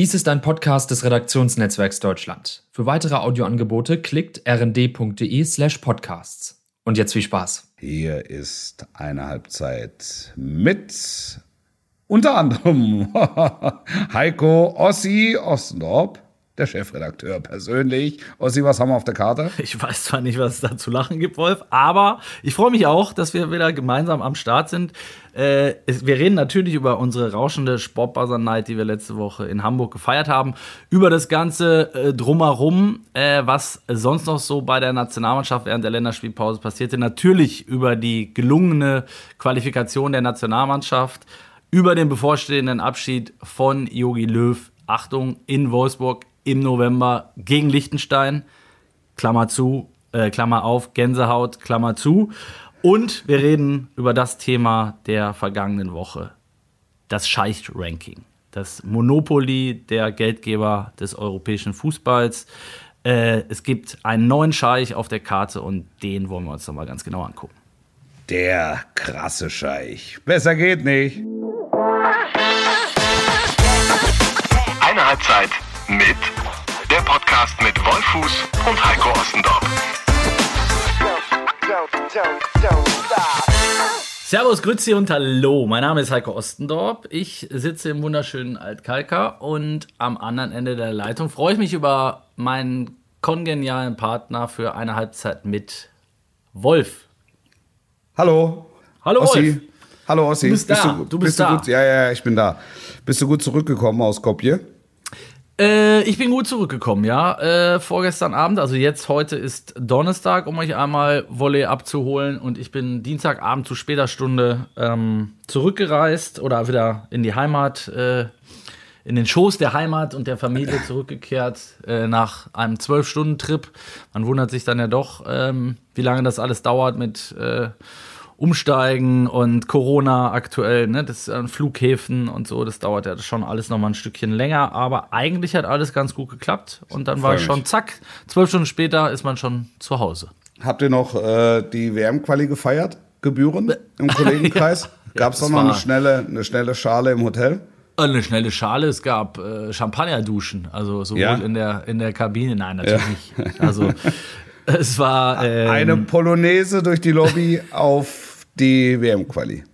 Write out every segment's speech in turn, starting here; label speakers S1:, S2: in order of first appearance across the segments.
S1: Dies ist ein Podcast des Redaktionsnetzwerks Deutschland. Für weitere Audioangebote klickt rnd.de slash podcasts. Und jetzt viel Spaß.
S2: Hier ist eine Halbzeit mit unter anderem Heiko Ossi Ostendorp der Chefredakteur persönlich. Ossi, was haben wir auf der Karte?
S3: Ich weiß zwar nicht, was es da zu lachen gibt, Wolf, aber ich freue mich auch, dass wir wieder gemeinsam am Start sind. Äh, wir reden natürlich über unsere rauschende Sportbuzzer Night, die wir letzte Woche in Hamburg gefeiert haben, über das ganze äh, Drumherum, äh, was sonst noch so bei der Nationalmannschaft während der Länderspielpause passierte. Natürlich über die gelungene Qualifikation der Nationalmannschaft, über den bevorstehenden Abschied von Jogi Löw. Achtung, in Wolfsburg im November gegen Liechtenstein. Klammer zu, äh, Klammer auf, Gänsehaut, Klammer zu. Und wir reden über das Thema der vergangenen Woche. Das Scheich-Ranking. Das Monopoly der Geldgeber des europäischen Fußballs. Äh, es gibt einen neuen Scheich auf der Karte und den wollen wir uns nochmal ganz genau angucken.
S2: Der krasse Scheich. Besser geht nicht.
S4: Eine Halbzeit mit der Podcast mit Wolfuß und Heiko Ostendorf.
S3: Servus, Grüezi und Hallo. Mein Name ist Heiko Ostendorp. Ich sitze im wunderschönen Altkalker und am anderen Ende der Leitung freue ich mich über meinen kongenialen Partner für eine Halbzeit mit Wolf.
S2: Hallo.
S3: Hallo
S2: Ossi.
S3: Wolf.
S2: Hallo Ossi.
S3: Du bist da. Du bist da.
S2: gut? Ja, ja, ich bin da. Bist du gut zurückgekommen aus Skopje?
S3: Äh, ich bin gut zurückgekommen, ja. Äh, vorgestern Abend, also jetzt heute ist Donnerstag, um euch einmal Volley abzuholen. Und ich bin Dienstagabend zu später Stunde ähm, zurückgereist oder wieder in die Heimat, äh, in den Schoß der Heimat und der Familie zurückgekehrt äh, nach einem Zwölf-Stunden-Trip. Man wundert sich dann ja doch, ähm, wie lange das alles dauert mit äh, Umsteigen und Corona aktuell, ne, das an Flughäfen und so, das dauert ja schon alles noch mal ein Stückchen länger, aber eigentlich hat alles ganz gut geklappt und dann war
S2: Freu
S3: schon zack, zwölf Stunden später ist man schon zu Hause.
S2: Habt ihr noch äh, die WM-Quali gefeiert? Gebühren im Kollegenkreis? Gab es
S3: das
S2: noch mal eine schnelle, eine schnelle Schale im Hotel?
S3: Eine schnelle Schale, es gab äh, Champagnerduschen, also sowohl
S2: Ja?
S3: in, der, in der Kabine, nein, natürlich nicht. Also es war ähm,
S2: Eine Polonaise durch die Lobby auf die WM-Quali.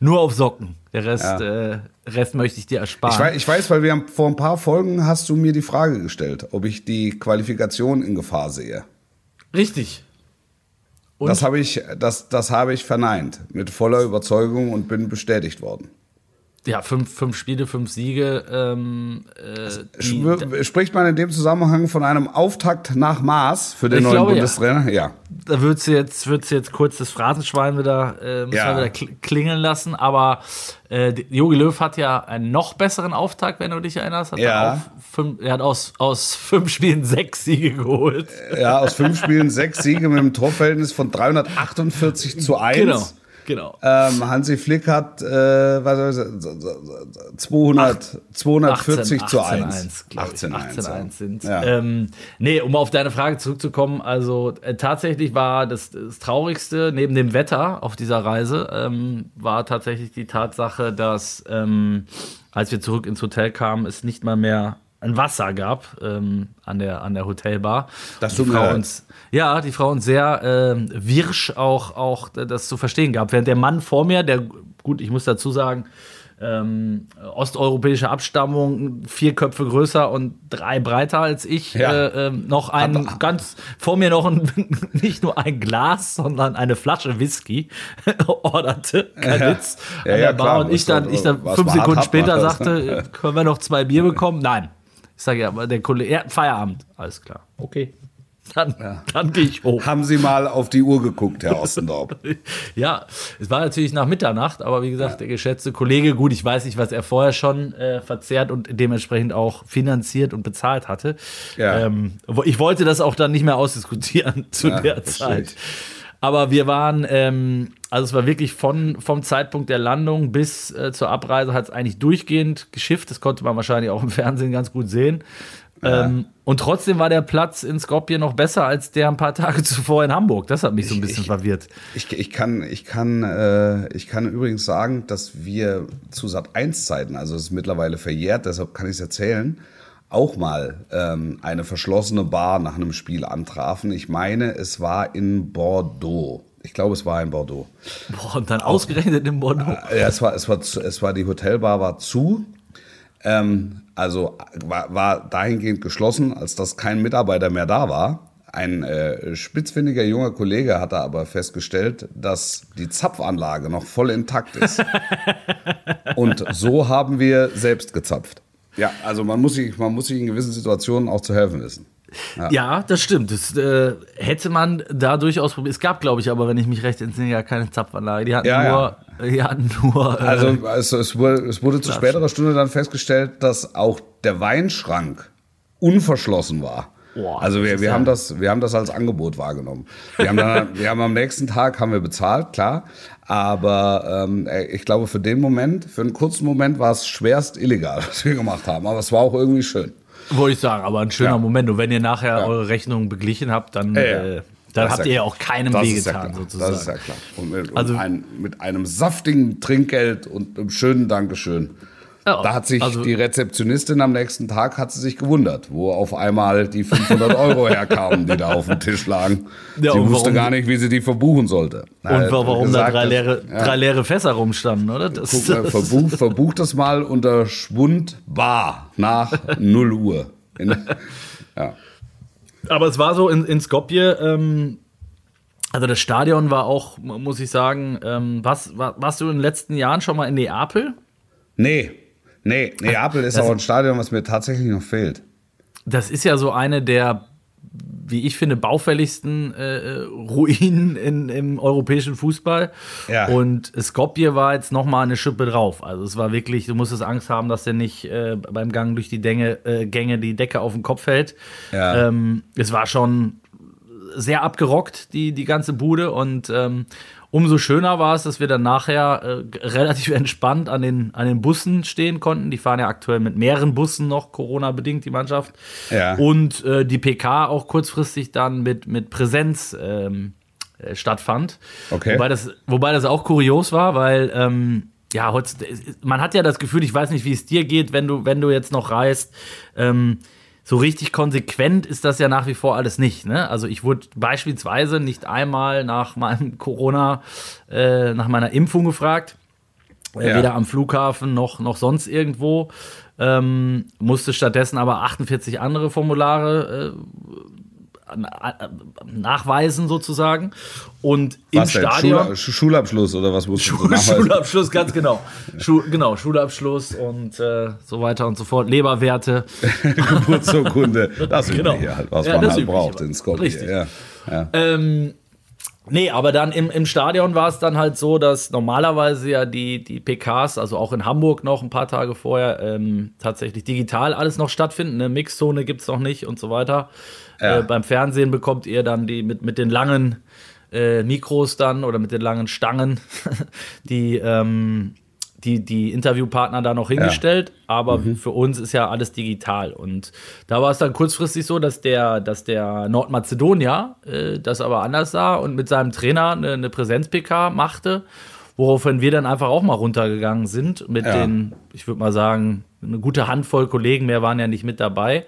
S3: nur auf Socken. Der Rest,
S2: Ja.
S3: äh, Rest möchte ich dir ersparen.
S2: Ich weiß, ich weiß, weil wir haben, vor ein paar Folgen hast du mir die Frage gestellt, ob ich die Qualifikation in Gefahr sehe.
S3: Richtig. Und?
S2: Das habe ich, das, das habe ich verneint mit voller Überzeugung und bin bestätigt worden.
S3: Ja, fünf, fünf Spiele, fünf Siege. Ähm, äh, die,
S2: Schwör- Spricht man in dem Zusammenhang von einem Auftakt nach Maß für den
S3: Ich
S2: neuen
S3: glaube, ja.
S2: Bundestrainer? Ja.
S3: da würdest du jetzt, würdest du jetzt kurz das Phrasenschwein wieder, äh,
S2: Ja.
S3: wieder kl- klingeln lassen. Aber äh, Jogi Löw hat ja einen noch besseren Auftakt, wenn du dich erinnerst. Hat
S2: Ja.
S3: er, fünf, er hat aus, aus fünf Spielen sechs Siege geholt.
S2: Ja, aus fünf Spielen sechs Siege mit einem Torverhältnis von 348 zu 1.
S3: Genau. Genau.
S2: Ähm, Hansi Flick hat äh, was soll ich, 200, 240 zu 1.
S3: 18-1, 18
S2: 18-1,
S3: 18-1 sind.
S2: Ja.
S3: Ähm, nee, um auf deine Frage zurückzukommen, also äh, tatsächlich war das, das Traurigste neben dem Wetter auf dieser Reise, ähm, war tatsächlich die Tatsache, dass ähm, als wir zurück ins Hotel kamen, es nicht mal mehr ein Wasser gab ähm, an, der, an der Hotelbar.
S2: Das
S3: die Frau uns, ja, die Frau uns sehr ähm, wirsch auch, auch das zu verstehen gab. Während der Mann vor mir, der, gut, ich muss dazu sagen, ähm, osteuropäische Abstammung, vier Köpfe größer und drei breiter als ich,
S2: Ja.
S3: äh, ähm, noch ein ganz vor mir noch ein, nicht nur ein Glas, sondern eine Flasche Whisky orderte, kein
S2: Ja.
S3: Witz,
S2: Ja,
S3: an der Bar
S2: klar,
S3: und ich dann, ich dann fünf Sekunden später
S2: das.
S3: sagte, können wir noch zwei Bier bekommen? Nein. Ich sage ja, aber der Kollege, ja, Feierabend, alles klar, okay. Dann, dann gehe ich hoch.
S2: Haben Sie mal auf die Uhr geguckt, Herr Ostendorp?
S3: Ja, es war natürlich nach Mitternacht, aber wie gesagt, der geschätzte Kollege, gut, ich weiß nicht, was er vorher schon äh, verzehrt und dementsprechend auch finanziert und bezahlt hatte.
S2: Ja.
S3: Ähm, ich wollte das auch dann nicht mehr ausdiskutieren zu
S2: Ja,
S3: der Zeit.
S2: ich.
S3: Aber wir waren, ähm, also es war wirklich von, vom Zeitpunkt der Landung bis äh, zur Abreise hat es eigentlich durchgehend geschifft. Das konnte man wahrscheinlich auch im Fernsehen ganz gut sehen. Ähm, und trotzdem war der Platz in Skopje noch besser als der ein paar Tage zuvor in Hamburg. Das hat mich so ein bisschen
S2: ich,
S3: verwirrt.
S2: Ich, ich, kann, ich, kann, äh, ich kann übrigens sagen, dass wir zu Sat 1 Zeiten, also es ist mittlerweile verjährt, deshalb kann ich es erzählen, auch mal ähm, eine verschlossene Bar nach einem Spiel antrafen. Ich meine, es war in Bordeaux. Ich glaube, es war in Bordeaux.
S3: Boah, und dann ausgerechnet in Bordeaux.
S2: Äh, ja, es war, es war, es war die Hotelbar war zu. Ähm, also war, war dahingehend geschlossen, als dass kein Mitarbeiter mehr da war. Ein äh, spitzfindiger junger Kollege hatte aber festgestellt, dass die Zapfanlage noch voll intakt ist. Und so haben wir selbst gezapft. Ja, also man muss sich, man muss sich in gewissen Situationen auch zu helfen wissen.
S3: Ja, ja das stimmt. Das äh, hätte man da durchaus probiert. Es gab, glaube ich, aber wenn ich mich recht entsinne, ja keine Zapfanlage. Die hatten
S2: Ja,
S3: nur, die hatten nur. Äh,
S2: Also es, es, wurde, es wurde zu späterer Stunde dann festgestellt, dass auch der Weinschrank unverschlossen war.
S3: Boah,
S2: also wir, wir,
S3: ja-
S2: haben das, wir haben das als Angebot wahrgenommen. Wir haben, dann, wir haben am nächsten Tag haben wir bezahlt, klar. Aber ähm, ich glaube, für den Moment, für einen kurzen Moment war es schwerst illegal, was wir gemacht haben. Aber es war auch irgendwie schön.
S3: Wollte ich sagen, aber ein schöner
S2: Ja.
S3: Moment. Und wenn ihr nachher
S2: Ja.
S3: eure Rechnung beglichen habt, dann, äh, dann habt ihr ja auch keinem
S2: Das
S3: wehgetan, sozusagen.
S2: Das ist ja klar. Und mit,
S3: Also-
S2: ein, mit einem saftigen Trinkgeld und einem schönen Dankeschön.
S3: Ja,
S2: Da hat sich
S3: also-
S2: die Rezeptionistin am nächsten Tag hat sie sich gewundert, wo auf einmal die 500 Euro herkamen, die da auf dem Tisch lagen.
S3: Ja,
S2: sie wusste
S3: warum-
S2: gar nicht, wie sie die verbuchen sollte.
S3: Und warum da drei leere,
S2: ja,
S3: drei leere Fässer rumstanden, oder? Das,
S2: Guck mal, verbuch, verbuch das mal unter Schwund Bar nach 0 Uhr. In, ja.
S3: Aber es war so in, in Skopje, ähm, also das Stadion war auch, muss ich sagen, ähm, was, war, warst du in den letzten Jahren schon mal in Neapel?
S2: Nee, nee, Neapel ist auch ein Stadion, was mir tatsächlich noch fehlt.
S3: Das ist ja so eine der, wie ich finde, baufälligsten äh, Ruinen in, im europäischen Fußball.
S2: Ja.
S3: Und Skopje war jetzt noch mal eine Schippe drauf. Also es war wirklich, du musstest Angst haben, dass der nicht äh, beim Gang durch die Dänge, äh, Gänge die Decke auf den Kopf hält.
S2: Ja.
S3: Ähm, es war schon sehr abgerockt, die, die ganze Bude. Und ähm, umso schöner war es, dass wir dann nachher äh, relativ entspannt an den, an den Bussen stehen konnten. Die fahren ja aktuell mit mehreren Bussen noch, Corona-bedingt, die Mannschaft.
S2: Ja.
S3: Und äh, die PK auch kurzfristig dann mit, mit Präsenz ähm, äh, stattfand.
S2: Okay.
S3: Wobei das, wobei das auch kurios war, weil ähm, ja, man hat ja das Gefühl, ich weiß nicht, wie es dir geht, wenn du, wenn du jetzt noch reist. Ähm, so richtig konsequent ist das ja nach wie vor alles nicht. Ne? Also ich wurde beispielsweise nicht einmal nach meinem Corona, äh, nach meiner Impfung gefragt. Äh,
S2: Ja.
S3: Weder am Flughafen noch, noch sonst irgendwo. Ähm, musste stattdessen aber 48 andere Formulare äh, nachweisen sozusagen. Und im
S2: Was denn?
S3: Stadion.
S2: Schul Schulabschluss oder was so
S3: Schul
S2: nachweisen?
S3: Schulabschluss, ganz genau. Schu genau, Schulabschluss und äh, so weiter und so fort. Leberwerte.
S2: Geburtsurkunde. Das
S3: Genau.
S2: Übliche halt, was
S3: Ja,
S2: man halt braucht in Skopje.
S3: Richtig.
S2: Ja. Ja.
S3: Ähm, nee, aber dann im, im Stadion war es dann halt so, dass normalerweise ja die, die PKs, also auch in Hamburg noch ein paar Tage vorher, ähm, tatsächlich digital alles noch stattfinden. Eine Mixzone gibt es noch nicht und so weiter.
S2: Ja.
S3: Äh, beim Fernsehen bekommt ihr dann die mit, mit den langen äh, Mikros dann oder mit den langen Stangen die, ähm, die, die Interviewpartner da noch hingestellt. Aber für uns ist ja alles digital. Und da war es dann kurzfristig so, dass der, dass der Nordmazedonier äh, das aber anders sah und mit seinem Trainer eine, eine Präsenz-PK machte. Woraufhin wir dann einfach auch mal runtergegangen sind mit
S2: Ja.
S3: den, ich würde mal sagen, eine gute Handvoll Kollegen, mehr waren ja nicht mit dabei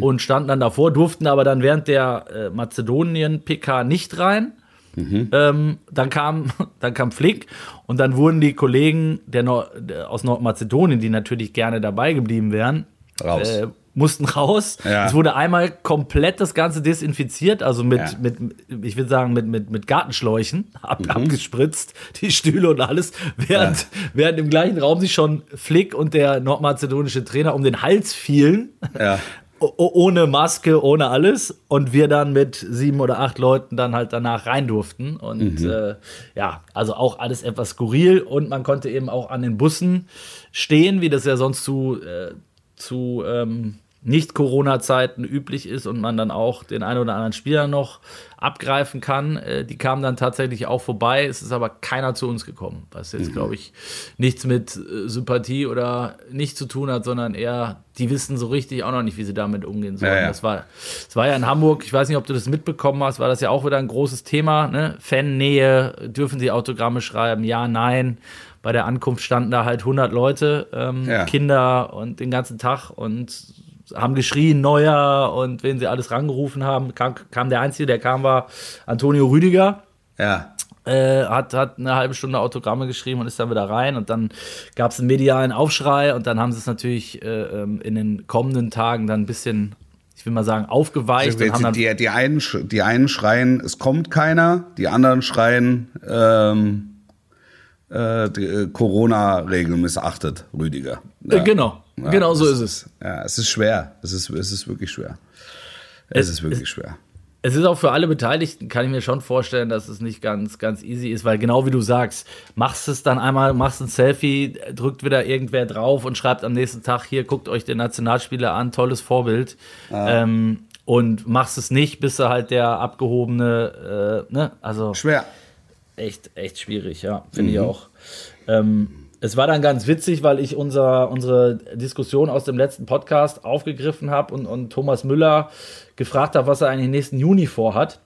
S3: und standen dann davor, durften aber dann während der äh, Mazedonien-PK nicht rein. Ähm, dann kam, dann kam Flick und dann wurden die Kollegen der Nor der, aus Nordmazedonien, die natürlich gerne dabei geblieben wären,
S2: Raus.
S3: Äh, mussten raus.
S2: Ja.
S3: Es wurde einmal komplett das Ganze desinfiziert, also mit,
S2: Ja.
S3: mit ich würde sagen, mit, mit, mit Gartenschläuchen ab,
S2: Mhm.
S3: abgespritzt, die Stühle und alles, während, während im gleichen Raum sich schon Flick und der nordmazedonische Trainer um den Hals fielen.
S2: Ja.
S3: Ohne Maske, ohne alles. Und wir dann mit sieben oder acht Leuten dann halt danach rein durften. Und
S2: Mhm.
S3: äh, ja, also auch alles etwas skurril. Und man konnte eben auch an den Bussen stehen, wie das ja sonst zu, äh, zu ähm, Nicht-Corona-Zeiten üblich ist und man dann auch den einen oder anderen Spieler noch abgreifen kann. Äh, die kamen dann tatsächlich auch vorbei. Es ist aber keiner zu uns gekommen, was jetzt, mhm. glaube ich, nichts mit äh, Sympathie oder nicht zu tun hat, sondern eher, die wissen so richtig auch noch nicht, wie sie damit umgehen sollen. Ja, ja. Das, war, das war ja in Hamburg, ich weiß nicht, ob du das mitbekommen hast, war das ja auch wieder ein großes Thema. Ne? Fannähe, dürfen sie Autogramme schreiben? Ja, nein bei der Ankunft standen da halt 100 Leute, ähm, ja. Kinder und den ganzen Tag und haben geschrien, Neuer und wen sie alles rangerufen haben. Kam, kam der Einzige, der kam, war Antonio Rüdiger.
S2: Ja.
S3: Äh, hat, hat eine halbe Stunde Autogramme geschrieben und ist dann wieder rein. Und dann gab es einen medialen Aufschrei und dann haben sie es natürlich äh, ähm, in den kommenden Tagen dann ein bisschen, ich will mal sagen, aufgeweicht.
S2: Also, die, die, einen, die einen schreien, es kommt keiner, die anderen schreien, ähm äh, äh, Corona-Regeln missachtet, Rüdiger.
S3: Ja. Äh, genau, ja, genau so ist es.
S2: Ja, es ist schwer. Es ist, es ist wirklich schwer. Es, es ist wirklich es, schwer.
S3: Es ist auch für alle Beteiligten, kann ich mir schon vorstellen, dass es nicht ganz, ganz easy ist, weil genau wie du sagst, machst es dann einmal, machst ein Selfie, drückt wieder irgendwer drauf und schreibt am nächsten Tag, hier, guckt euch den Nationalspieler an, tolles Vorbild. Ah. Ähm, und machst es nicht, bist du halt der abgehobene, äh, ne, also.
S2: Schwer
S3: echt, echt schwierig, ja, finde mhm. ich auch. Ähm, es war dann ganz witzig, weil ich unser, unsere Diskussion aus dem letzten Podcast aufgegriffen habe und, und Thomas Müller gefragt habe, was er eigentlich nächsten Juni vorhat.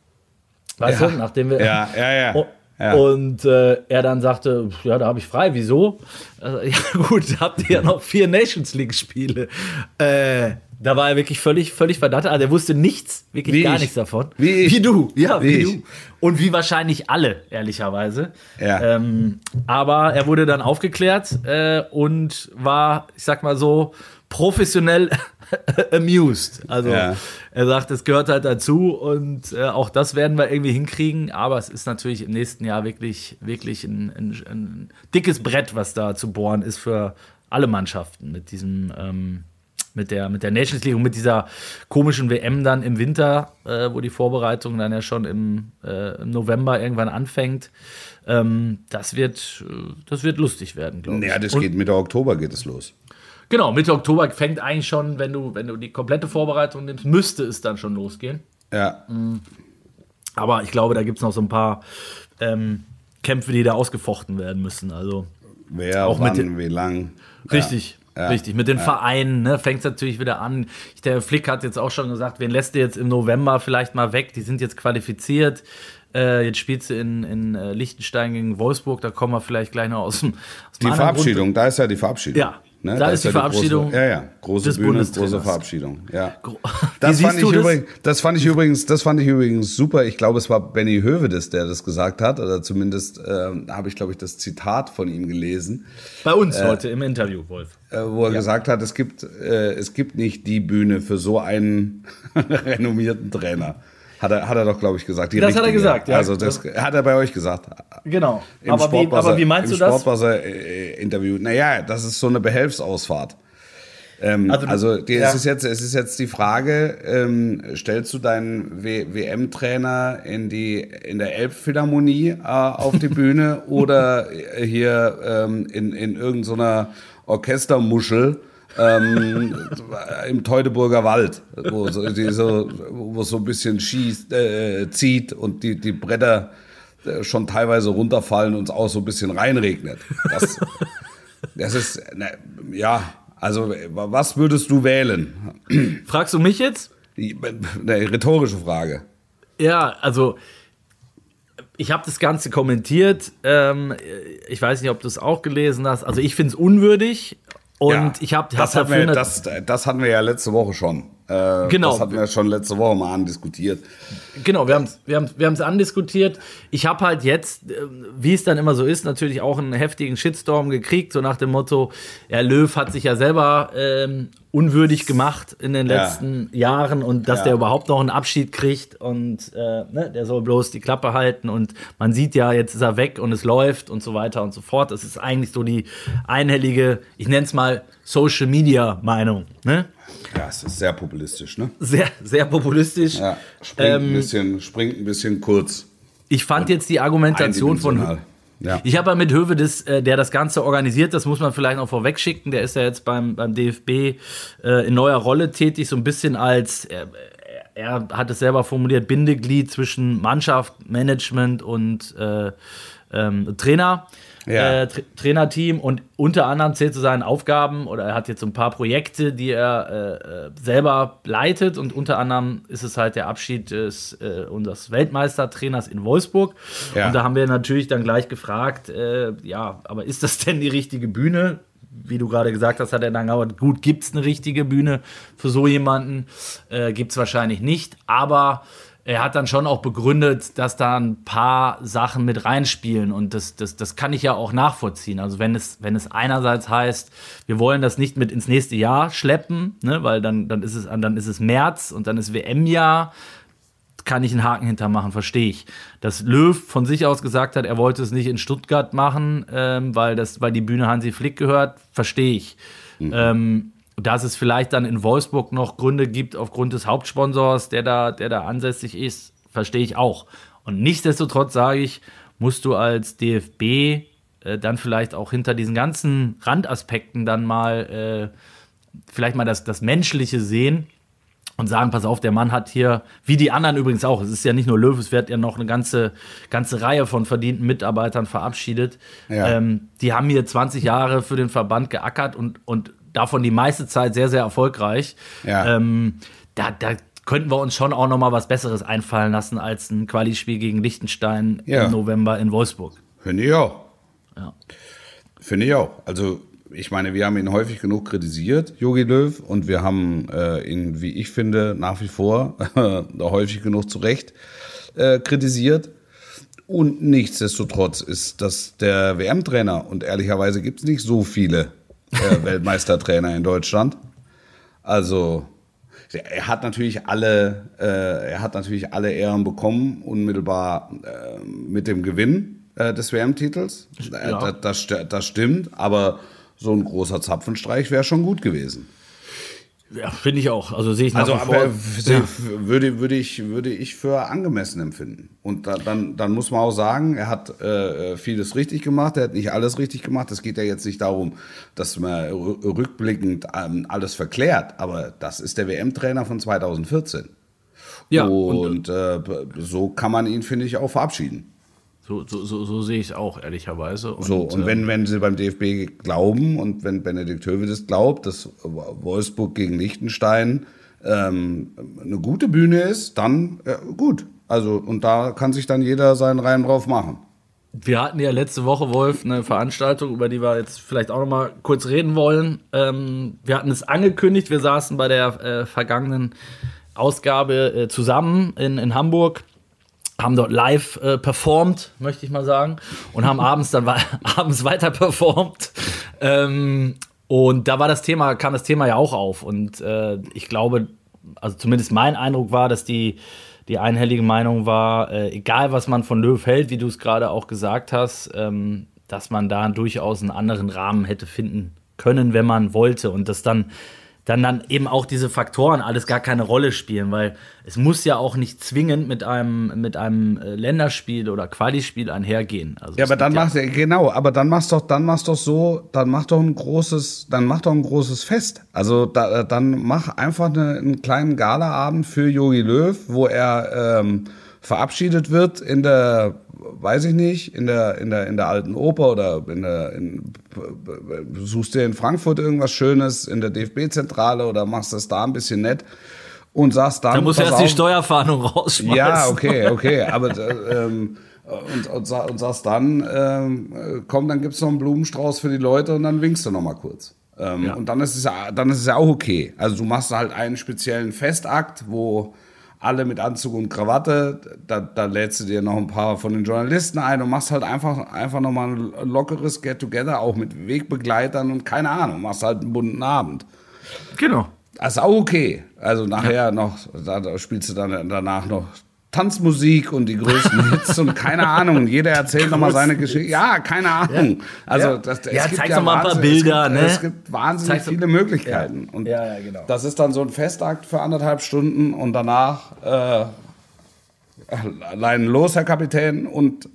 S3: Weißt ja. du, nachdem wir.
S2: Ja, ja, ja.
S3: Oh, ja. Und äh, er dann sagte, ja, da habe ich frei, wieso? Also, ja gut, habt ihr ja noch vier Nations League-Spiele. Äh, da war er wirklich völlig, völlig verdattert. Also er wusste nichts, wirklich wie gar ich. nichts davon.
S2: Wie,
S3: wie du, ja, wie, wie du. Und wie wahrscheinlich alle, ehrlicherweise.
S2: Ja.
S3: Ähm, aber er wurde dann aufgeklärt äh, und war, ich sag mal so, professionell amused. Also ja. er sagt, es gehört halt dazu und äh, auch das werden wir irgendwie hinkriegen. Aber es ist natürlich im nächsten Jahr wirklich, wirklich ein, ein, ein dickes Brett, was da zu bohren ist für alle Mannschaften mit diesem. Ähm, mit der, mit der Nations League und mit dieser komischen WM dann im Winter, äh, wo die Vorbereitung dann ja schon im, äh, im November irgendwann anfängt. Ähm, das, wird, äh, das wird lustig werden, glaube ich.
S2: Ja, das und, geht Mitte Oktober geht es los.
S3: Genau, Mitte Oktober fängt eigentlich schon, wenn du, wenn du die komplette Vorbereitung nimmst, müsste es dann schon losgehen.
S2: Ja. Mhm.
S3: Aber ich glaube, da gibt es noch so ein paar ähm, Kämpfe, die da ausgefochten werden müssen. Also
S2: Wer, auch wann, mit wie lang.
S3: Richtig. Ja. Ja, Richtig, mit den ja. Vereinen ne, fängt es natürlich wieder an. Der Flick hat jetzt auch schon gesagt, wen lässt du jetzt im November vielleicht mal weg? Die sind jetzt qualifiziert. Äh, jetzt spielt sie in, in äh, Liechtenstein gegen Wolfsburg, da kommen wir vielleicht gleich noch aus dem. Aus
S2: die Verabschiedung, Grund. da ist ja die Verabschiedung.
S3: Ja, Ne? Da, da, ist die Verabschiedung.
S2: Große, ja, ja, große Bühne, große Verabschiedung. Ja. Das fand, ich übrigens, das fand ich übrigens, das fand ich übrigens super. Ich glaube, es war Benny Hövedes, der das gesagt hat, oder zumindest äh, habe ich, glaube ich, das Zitat von ihm gelesen.
S3: Bei uns äh, heute im Interview, Wolf.
S2: Äh, wo er ja. gesagt hat, es gibt, äh, es gibt nicht die Bühne für so einen renommierten Trainer. Hat er, hat er doch, glaube ich, gesagt.
S3: das richtige. hat er gesagt, ja.
S2: Also das hat er bei euch gesagt.
S3: Genau.
S2: Im aber, wie, aber wie meinst du das? Im Sportbuzzer-Interview. Naja, das ist so eine Behelfsausfahrt. Ähm, also, also die, ja. es, ist jetzt, es ist jetzt die Frage, ähm, stellst du deinen WM-Trainer in, die, in der Elbphilharmonie äh, auf die Bühne oder hier ähm, in, in irgendeiner Orchestermuschel ähm, im Teutoburger Wald, wo so, so, wo so ein bisschen schießt, äh, zieht und die, die Bretter äh, schon teilweise runterfallen und es auch so ein bisschen reinregnet. Das, das ist, ne, ja, also was würdest du wählen?
S3: Fragst du mich jetzt?
S2: Eine rhetorische Frage.
S3: Ja, also ich habe das Ganze kommentiert. Ähm, ich weiß nicht, ob du es auch gelesen hast. Also ich finde es unwürdig. Und ja, ich habe
S2: das,
S3: hab
S2: wir, das, das hatten wir ja letzte Woche schon. Äh, genau. Das hatten wir schon letzte Woche mal andiskutiert.
S3: Genau, wir haben es wir wir andiskutiert. Ich habe halt jetzt, äh, wie es dann immer so ist, natürlich auch einen heftigen Shitstorm gekriegt, so nach dem Motto, ja, Löw hat sich ja selber ähm, unwürdig gemacht in den letzten ja. Jahren und dass ja. der überhaupt noch einen Abschied kriegt und äh, ne, der soll bloß die Klappe halten und man sieht ja, jetzt ist er weg und es läuft und so weiter und so fort. Das ist eigentlich so die einhellige, ich nenne es mal Social Media Meinung. Ne?
S2: Ja, es ist sehr populistisch, ne?
S3: Sehr, sehr populistisch.
S2: Ja, springt, ähm, ein, bisschen, springt ein bisschen kurz.
S3: Ich fand jetzt die Argumentation von
S2: Ja.
S3: Ich habe ja mit Hövedes, äh, der das Ganze organisiert, das muss man vielleicht noch vorweg schicken, der ist ja jetzt beim, beim DFB äh, in neuer Rolle tätig, so ein bisschen als, er, er hat es selber formuliert, Bindeglied zwischen Mannschaft, Management und äh, ähm, Trainer.
S2: Ja.
S3: Äh, Tra Trainerteam und unter anderem zählt zu seinen Aufgaben oder er hat jetzt so ein paar Projekte, die er äh, äh, selber leitet und unter anderem ist es halt der Abschied des äh, unseres Weltmeistertrainers in Wolfsburg
S2: Ja.
S3: und da haben wir natürlich dann gleich gefragt, äh, ja, aber ist das denn die richtige Bühne? Wie du gerade gesagt hast, hat er dann gesagt, gut, gibt es eine richtige Bühne für so jemanden? Äh, gibt es wahrscheinlich nicht, aber er hat dann schon auch begründet, dass da ein paar Sachen mit reinspielen und das, das, das kann ich ja auch nachvollziehen. Also wenn es, wenn es einerseits heißt, wir wollen das nicht mit ins nächste Jahr schleppen, ne, weil dann, dann, ist es, dann ist es März und dann ist WM-Jahr, kann ich einen Haken hintermachen, verstehe ich. Dass Löw von sich aus gesagt hat, er wollte es nicht in Stuttgart machen, ähm, weil, das, weil die Bühne Hansi Flick gehört, verstehe ich. Ähm, dass es vielleicht dann in Wolfsburg noch Gründe gibt aufgrund des Hauptsponsors, der da, der da ansässig ist, verstehe ich auch. Und nichtsdestotrotz sage ich, musst du als DFB äh, dann vielleicht auch hinter diesen ganzen Randaspekten dann mal äh, vielleicht mal das, das Menschliche sehen und sagen, pass auf, der Mann hat hier, wie die anderen übrigens auch, es ist ja nicht nur Löw, es wird ja noch eine ganze, ganze Reihe von verdienten Mitarbeitern verabschiedet.
S2: Ja.
S3: Ähm, die haben hier 20 Jahre für den Verband geackert und, und davon die meiste Zeit sehr, sehr erfolgreich.
S2: Ja.
S3: Ähm, da, da könnten wir uns schon auch noch mal was Besseres einfallen lassen als ein Quali-Spiel gegen Liechtenstein
S2: Ja.
S3: im November in Wolfsburg.
S2: Finde ich auch.
S3: Ja.
S2: Finde ich auch. Also, ich meine, wir haben ihn häufig genug kritisiert, Jogi Löw, und wir haben äh, ihn, wie ich finde, nach wie vor häufig genug zu Recht äh, kritisiert. Und nichtsdestotrotz ist das der WM-Trainer und ehrlicherweise gibt es nicht so viele äh, Weltmeistertrainer in Deutschland. Also er hat natürlich alle, äh, er hat natürlich alle Ehren bekommen, unmittelbar äh, mit dem Gewinn äh, des WM-Titels. Äh,
S3: Ja.
S2: Das, das, st- das stimmt, aber so ein großer Zapfenstreich wäre schon gut gewesen.
S3: Ja, finde ich auch. Also sehe ich nach
S2: Also aber f- würde, würde, ich, würde ich für angemessen empfinden. Und da, dann, dann muss man auch sagen, er hat äh, vieles richtig gemacht, er hat nicht alles richtig gemacht. Es geht ja jetzt nicht darum, dass man rü- rückblickend ähm, alles verklärt, aber das ist der WM-Trainer von 2014.
S3: Ja, und,
S2: und äh, so kann man ihn, finde ich, auch verabschieden.
S3: So, so, so, so sehe ich es auch, ehrlicherweise. Und,
S2: So, und
S3: ähm,
S2: wenn, wenn sie beim DFB glauben und wenn Benedikt Höwedes glaubt, dass Wolfsburg gegen Liechtenstein ähm, eine gute Bühne ist, dann äh, gut. Also, und da kann sich dann jeder seinen Reim drauf machen.
S3: Wir hatten ja letzte Woche, Wolf, eine Veranstaltung, über die wir jetzt vielleicht auch noch mal kurz reden wollen. Ähm, wir hatten es angekündigt, wir saßen bei der äh, vergangenen Ausgabe äh, zusammen in, in Hamburg, haben dort live äh, performt, möchte ich mal sagen, und haben abends dann abends weiter performt. Ähm, und da war das Thema, kam das Thema ja auch auf. Und äh, ich glaube, also zumindest mein Eindruck war, dass die, die einhellige Meinung war, äh, egal was man von Löw hält, wie du es gerade auch gesagt hast, ähm, dass man da durchaus einen anderen Rahmen hätte finden können, wenn man wollte. Und dass dann, dann, dann eben auch diese Faktoren alles gar keine Rolle spielen, weil es muss ja auch nicht zwingend mit einem, mit einem äh, Länderspiel oder Qualispiel einhergehen. Also
S2: Ja, aber dann
S3: gibt
S2: machst du, genau, aber dann machst doch, dann machst doch so, dann mach doch ein großes, dann mach doch ein großes Fest. Also da, dann mach einfach eine, einen kleinen Galaabend für Jogi Löw, wo er ähm, verabschiedet wird in der, weiß ich nicht, in der, in der, in der alten Oper oder in der, in, suchst dir in Frankfurt irgendwas Schönes in der DFB-Zentrale oder machst das da ein bisschen nett und sagst dann.
S3: Da muss erst die
S2: auf,
S3: Steuerfahndung rausschmeißen.
S2: ja, okay, okay. Aber äh, ähm, und, und, und sagst dann, ähm, äh, komm, dann gibt's noch einen Blumenstrauß für die Leute und dann winkst du noch mal kurz. Ähm,
S3: Ja.
S2: Und dann ist es ja, dann ist es ja auch okay. Also du machst halt einen speziellen Festakt, wo alle mit Anzug und Krawatte, da, da lädst du dir noch ein paar von den Journalisten ein und machst halt einfach, einfach noch mal ein lockeres Get-Together, auch mit Wegbegleitern und keine Ahnung, machst halt einen bunten Abend.
S3: Genau.
S2: Das ist auch okay. Also nachher noch, da, da spielst du dann danach noch Tanzmusik und die größten Hits und keine Ahnung. Und jeder erzählt nochmal seine Geschichte. Ja, keine Ahnung. Also
S3: Ja.
S2: das, es
S3: Ja,
S2: gibt
S3: zeig doch mal ein paar Bilder,
S2: es gibt,
S3: ne?
S2: Es gibt wahnsinnig
S3: Zeig doch-
S2: viele Möglichkeiten. Und
S3: Ja, ja, genau.
S2: das ist dann so ein Festakt für anderthalb Stunden und danach äh, allein los, Herr Kapitän. Und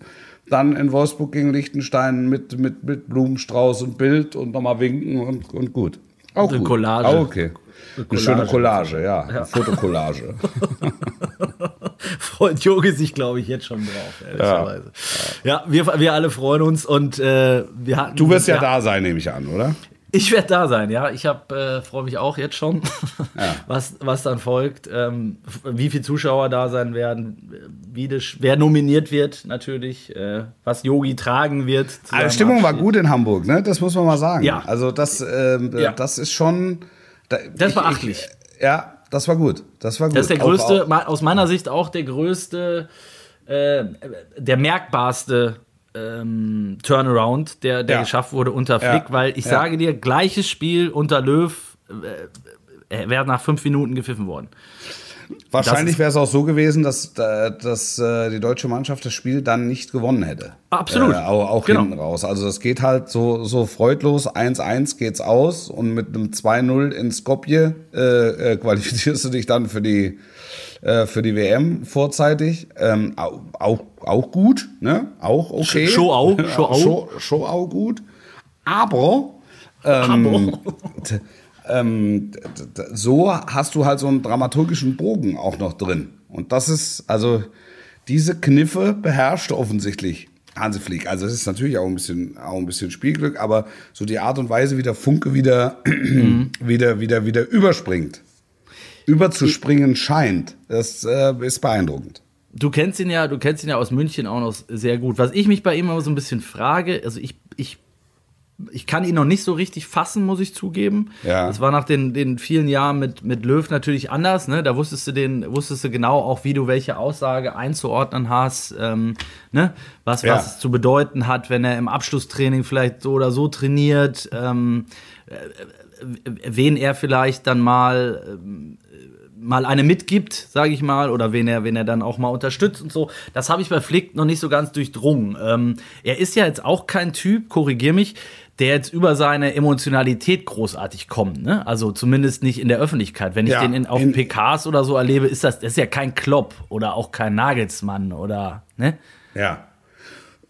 S2: dann in Wolfsburg gegen Liechtenstein mit, mit, mit Blumenstrauß und Bild und nochmal winken und, und gut. Auch
S3: Eine
S2: gut.
S3: Collage.
S2: Auch okay. Eine
S3: Collage.
S2: schöne Collage, ja. Eine Fotokollage.
S3: freut Jogi sich, glaube ich, jetzt schon drauf, ehrlicherweise. Ja, wir, wir alle freuen uns und äh, wir hatten.
S2: Du wirst ja, da sein, nehme ich an, oder?
S3: Ich werde da sein, ja. Ich habe äh, freue mich auch jetzt schon, was, was dann folgt, ähm, wie viele Zuschauer da sein werden, wie das, wer nominiert wird natürlich, äh, was Yogi tragen wird.
S2: Also Stimmung war gut in Hamburg, ne? Das muss man mal sagen.
S3: Ja.
S2: Also das, ähm,
S3: Ja.
S2: das ist schon. Da,
S3: Das ist
S2: ich-
S3: beachtlich.
S2: Ich, ja, das war gut. Das war gut.
S3: Das ist der
S2: Auch-
S3: größte,
S2: auch-
S3: ma- aus meiner Sicht auch der größte, äh, der merkbarste ähm, Turnaround, der, der
S2: Ja.
S3: geschafft wurde unter
S2: Ja.
S3: Flick, weil ich
S2: Ja.
S3: sage dir, gleiches Spiel unter Löw äh, wäre nach fünf Minuten gepfiffen worden.
S2: Wahrscheinlich wäre es auch so gewesen, dass, äh, dass äh, die deutsche Mannschaft das Spiel dann nicht gewonnen hätte.
S3: Absolut.
S2: Äh, auch auch
S3: Genau.
S2: hinten raus. Also das geht halt so, so freudlos. 1-1 geht's aus und mit einem 2-0 in Skopje äh, äh, qualifizierst du dich dann für die, äh, für die WM vorzeitig. Ähm, au- auch, auch gut, ne? Auch okay.
S3: Show au, show au.
S2: Show, show au gut. Aber ähm, t- ähm, so hast du halt so einen dramaturgischen Bogen auch noch drin. Und das ist, also diese Kniffe beherrscht offensichtlich Hansi Flick. Also es ist natürlich auch ein bisschen, auch ein bisschen Spielglück, aber so die Art und Weise, wie der Funke wieder, wieder, wieder, wieder überspringt, überzuspringen scheint, das äh, ist beeindruckend.
S3: Du kennst ihn ja, du kennst ihn ja aus München auch noch sehr gut. Was ich mich bei ihm immer so ein bisschen frage, also ich, ich, ich kann ihn noch nicht so richtig fassen, muss ich zugeben.
S2: Ja.
S3: Das war nach den, den vielen Jahren mit, mit Löw natürlich anders, ne? Da wusstest du den, wusstest du genau auch, wie du welche Aussage einzuordnen hast, ähm, ne? Was,
S2: Ja.
S3: was es zu bedeuten hat, wenn er im Abschlusstraining vielleicht so oder so trainiert, ähm, äh, wen er vielleicht dann mal mal eine mitgibt, sage ich mal, oder wen er, wen er dann auch mal unterstützt und so. Das habe ich bei Flick noch nicht so ganz durchdrungen. Ähm, er ist ja jetzt auch kein Typ, korrigier mich, der jetzt über seine Emotionalität großartig kommt. Ne? Also zumindest nicht in der Öffentlichkeit. Wenn ich
S2: Ja,
S3: den in, auf
S2: in-
S3: PKs oder so erlebe, ist das, das ist ja kein Klopp oder auch kein Nagelsmann oder ne?
S2: Ja.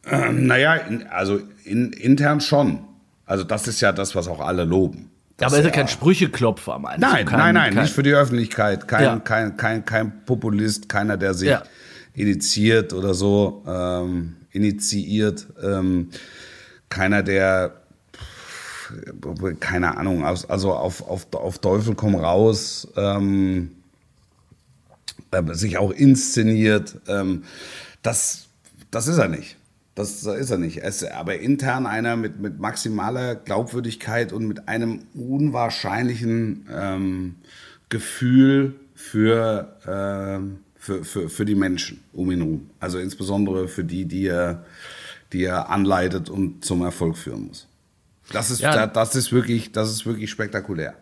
S2: Ähm, naja, also in, intern schon. Also das ist ja das, was auch alle loben.
S3: Aber er ist ja kein Sprücheklopfer, meinst
S2: Nein,
S3: du? Kein-
S2: nein, nein,
S3: kein-
S2: nicht für die Öffentlichkeit. Kein,
S3: Ja.
S2: kein, kein, kein Populist, keiner, der sich
S3: Ja.
S2: initiiert oder so, ähm, initiiert. Ähm, keiner, der, keine Ahnung, also auf, auf, auf Teufel komm raus, ähm, äh, sich auch inszeniert. Ähm, das, das ist er nicht. Das ist er nicht. Er ist aber intern einer mit, mit maximaler Glaubwürdigkeit und mit einem unwahrscheinlichen ähm, Gefühl für, ähm, für, für, für die Menschen um ihn herum. Also insbesondere für die, die er, die er anleitet und zum Erfolg führen muss. Das ist,
S3: Ja.
S2: das ist, wirklich, das ist wirklich spektakulär.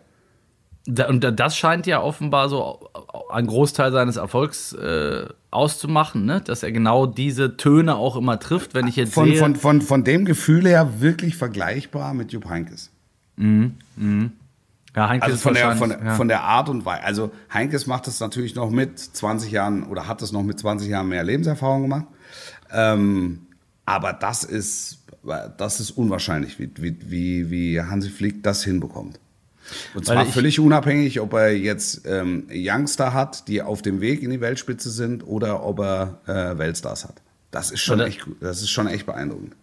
S3: Und da- das scheint ja offenbar so ein Großteil seines Erfolgs äh, auszumachen, ne? dass er genau diese Töne auch immer trifft. Wenn ich jetzt
S2: Von,
S3: sehe,
S2: von, von, von dem Gefühl her wirklich vergleichbar mit Jupp Heynckes.
S3: ja, Heinke
S2: Also
S3: ist
S2: von der, von,
S3: ja.
S2: von der Art und Weise. Also Heinkes macht es natürlich noch mit 20 Jahren oder hat es noch mit 20 Jahren mehr Lebenserfahrung gemacht. Ähm, aber das ist, das ist unwahrscheinlich, wie, wie, wie, Hansi Flick das hinbekommt. Und zwar völlig unabhängig, ob er jetzt ähm, Youngster hat, die auf dem Weg in die Weltspitze sind, oder ob er äh, Weltstars hat. Das ist schon
S3: Oder-
S2: echt, das ist schon echt beeindruckend.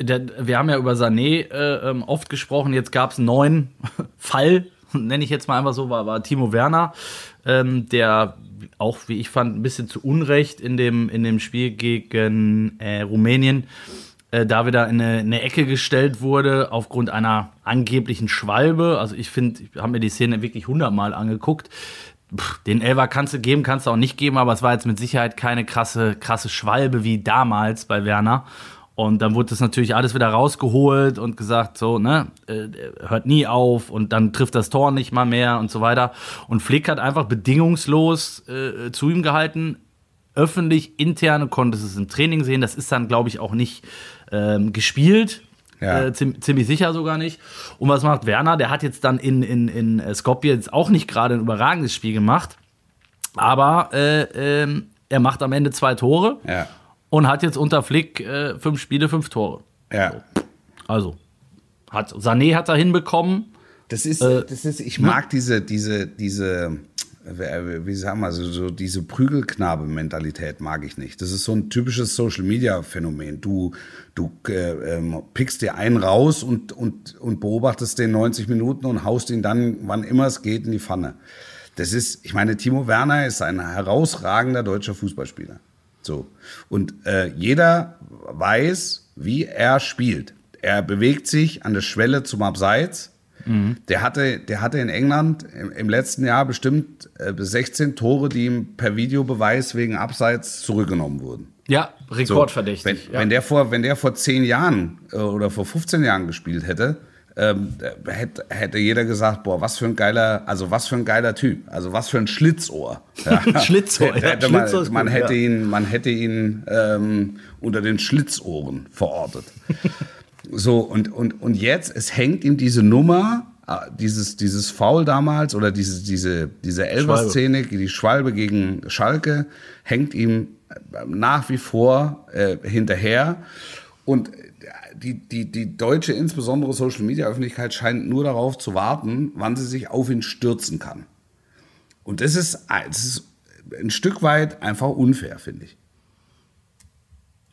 S3: der, wir haben ja über Sané äh, ähm, oft gesprochen. Jetzt gab es einen neuen Fall, nenne ich jetzt mal einfach so, war, war Timo Werner, ähm, der auch, wie ich fand, ein bisschen zu Unrecht in dem, in dem Spiel gegen äh, Rumänien äh, da wieder in eine, in eine Ecke gestellt wurde aufgrund einer angeblichen Schwalbe. Also ich finde, ich habe mir die Szene wirklich hundertmal angeguckt. Den Elfer kannst du geben, kannst du auch nicht geben, aber es war jetzt mit Sicherheit keine krasse, krasse Schwalbe wie damals bei Werner. Und dann wurde das natürlich alles wieder rausgeholt und gesagt, so, ne, äh, hört nie auf und dann trifft das Tor nicht mal mehr und so weiter. Und Flick hat einfach bedingungslos äh, zu ihm gehalten. Öffentlich, intern, konntest es im Training sehen. Das ist dann, glaube ich, auch nicht ähm, gespielt.
S2: Ja.
S3: Äh, ziem- ziemlich sicher sogar nicht. Und was macht Werner? Der hat jetzt dann in, in, in äh, Skopje jetzt auch nicht gerade ein überragendes Spiel gemacht. Aber äh, ähm, er macht am Ende zwei Tore.
S2: Ja.
S3: und hat jetzt unter Flick äh, fünf Spiele, fünf Tore.
S2: Ja.
S3: Also, hat, Sané hat er hinbekommen.
S2: Das ist,
S3: Äh,
S2: das ist, ich mag diese, diese, diese, äh, wie sagen wir, so, so diese Prügelknabe-Mentalität mag ich nicht. Das ist so ein typisches Social-Media-Phänomen. Du, du äh, ähm, pickst dir einen raus und, und, und beobachtest den 90 Minuten und haust ihn dann, wann immer es geht, in die Pfanne. Das ist, ich meine, Timo Werner ist ein herausragender deutscher Fußballspieler. So. Und äh, jeder weiß, wie er spielt. Er bewegt sich an der Schwelle zum Abseits. Der hatte, der hatte in England im, im letzten Jahr bestimmt äh, 16 Tore, die ihm per Videobeweis wegen Abseits zurückgenommen wurden.
S3: Ja,
S2: So,
S3: rekordverdächtig.
S2: Wenn,
S3: ja.
S2: wenn, der vor, wenn der vor 10 Jahren äh, oder vor 15 Jahren gespielt hätte, ähm, hätte, hätte jeder gesagt, boah, was für ein geiler, also was für ein geiler Typ, also was für ein Schlitzohr. Ja.
S3: Schlitzohr, ja,
S2: hätte
S3: Schlitzohr
S2: man,
S3: ist
S2: man
S3: gut,
S2: hätte
S3: ja.
S2: ihn, man hätte ihn ähm, unter den Schlitzohren verortet. so und und und jetzt, es hängt ihm diese Nummer, äh, dieses dieses Foul damals oder diese diese diese Elfer-Szene, die Schwalbe gegen Schalke, hängt ihm äh, nach wie vor äh, hinterher und die, die, die deutsche, insbesondere Social Media Öffentlichkeit scheint nur darauf zu warten, wann sie sich auf ihn stürzen kann. Und das ist, das ist ein Stück weit einfach unfair, finde ich.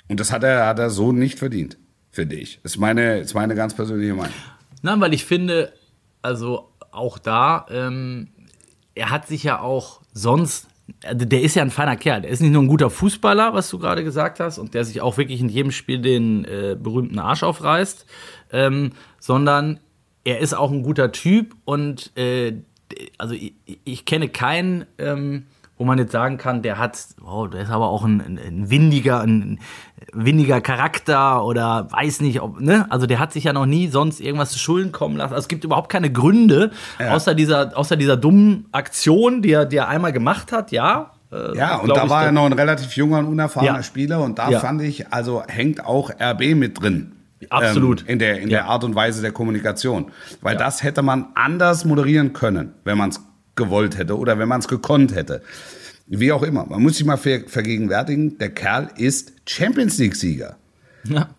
S2: Und das hat er, hat er so nicht verdient, finde ich. Ist meine, ist meine ganz persönliche Meinung.
S3: Nein, weil ich finde, also auch da, ähm, er hat sich ja auch sonst, also der ist ja ein feiner Kerl. Der ist nicht nur ein guter Fußballer, was du gerade gesagt hast, und der sich auch wirklich in jedem Spiel den äh, berühmten Arsch aufreißt, ähm, sondern er ist auch ein guter Typ und äh, also ich, ich kenne keinen, ähm, wo man jetzt sagen kann, der hat, oh, der ist aber auch ein, ein, windiger, ein, windiger Charakter oder weiß nicht, ob, ne? Also der hat sich ja noch nie sonst irgendwas zu Schulden kommen lassen. Also es gibt überhaupt keine Gründe, außer dieser, außer dieser dummen Aktion, die er, die er einmal gemacht hat, ja. Äh,
S2: Ja, und da war er noch ein relativ junger und unerfahrener
S3: Ja.
S2: Spieler und da
S3: Ja.
S2: fand ich, also hängt auch RB mit drin.
S3: Absolut.
S2: Ähm, in der, in
S3: Ja.
S2: der Art und Weise der Kommunikation. Weil das hätte man anders moderieren können, wenn man es gewollt hätte oder wenn man es gekonnt hätte. Wie auch immer. Man muss sich mal ver vergegenwärtigen, der Kerl ist Champions League-Sieger.
S3: Ja.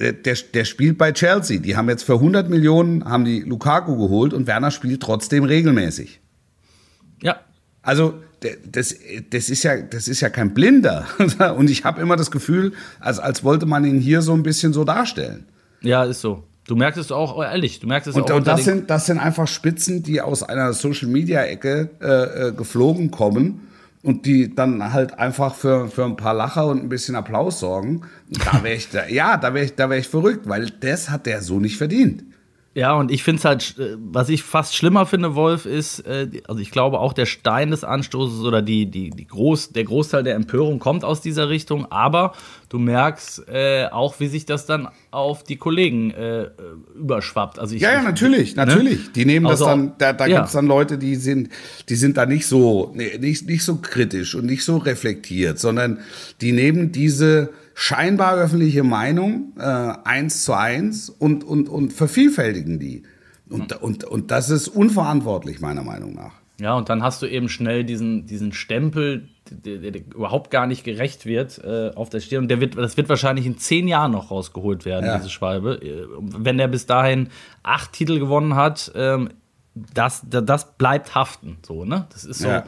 S2: Der, der, spielt bei Chelsea. Die haben jetzt für 100 Millionen haben die Lukaku geholt und Werner spielt trotzdem regelmäßig.
S3: ja,
S2: Also das, das, ist ja, das ist ja kein Blinder. Und ich habe immer das Gefühl, als, als wollte man ihn hier so ein bisschen so darstellen.
S3: ja, ist so. Du merkst es auch, oh, ehrlich, du merkst es
S2: Und,
S3: auch
S2: und das, sind, das sind einfach Spitzen, die aus einer Social-Media-Ecke äh, äh, geflogen kommen und die dann halt einfach für, für ein paar Lacher und ein bisschen Applaus sorgen. Da wäre ich, da, ja, da wäre ich, da wäre ich verrückt, weil das hat der so nicht verdient.
S3: Ja, und ich finde es halt, äh, was ich fast schlimmer finde, Wolf, ist, äh, also ich glaube auch der Stein des Anstoßes oder die, die, die Groß, der Großteil der Empörung kommt aus dieser Richtung, aber du merkst äh, auch, wie sich das dann auf die Kollegen äh, überschwappt. Also ich,
S2: Ja, ja, natürlich, natürlich. Die nehmen
S3: Also,
S2: das dann, da, da
S3: ja.
S2: gibt's dann Leute, die sind, die sind da nicht so, nee, nicht, nicht so kritisch und nicht so reflektiert, sondern die nehmen diese scheinbar öffentliche Meinung äh, eins zu eins und, und, und vervielfältigen die. Und, und, und das ist unverantwortlich, meiner Meinung nach.
S3: Ja, und dann hast du eben schnell diesen, diesen Stempel, der, der, der überhaupt gar nicht gerecht wird, äh, auf der Stirn. Und der wird, das wird wahrscheinlich in zehn Jahren noch rausgeholt werden,
S2: Ja.
S3: diese Schwalbe. Äh, Wenn der bis dahin acht Titel gewonnen hat, ähm, das, da- das bleibt haften. So, ne? Das ist so,
S2: Ja.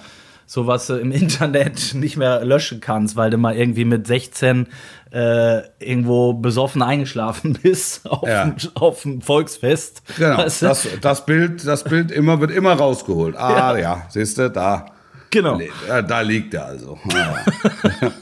S3: So, was du im Internet nicht mehr löschen kannst, weil du mal irgendwie mit 16 äh, irgendwo besoffen eingeschlafen bist auf,
S2: Ja.
S3: auf Volksfest.
S2: Genau.
S3: Weißt du?
S2: Das, das Bild, das Bild immer, wird immer rausgeholt. Ah, ja, siehst du, da.
S3: Genau.
S2: Da, liegt er also. Ja.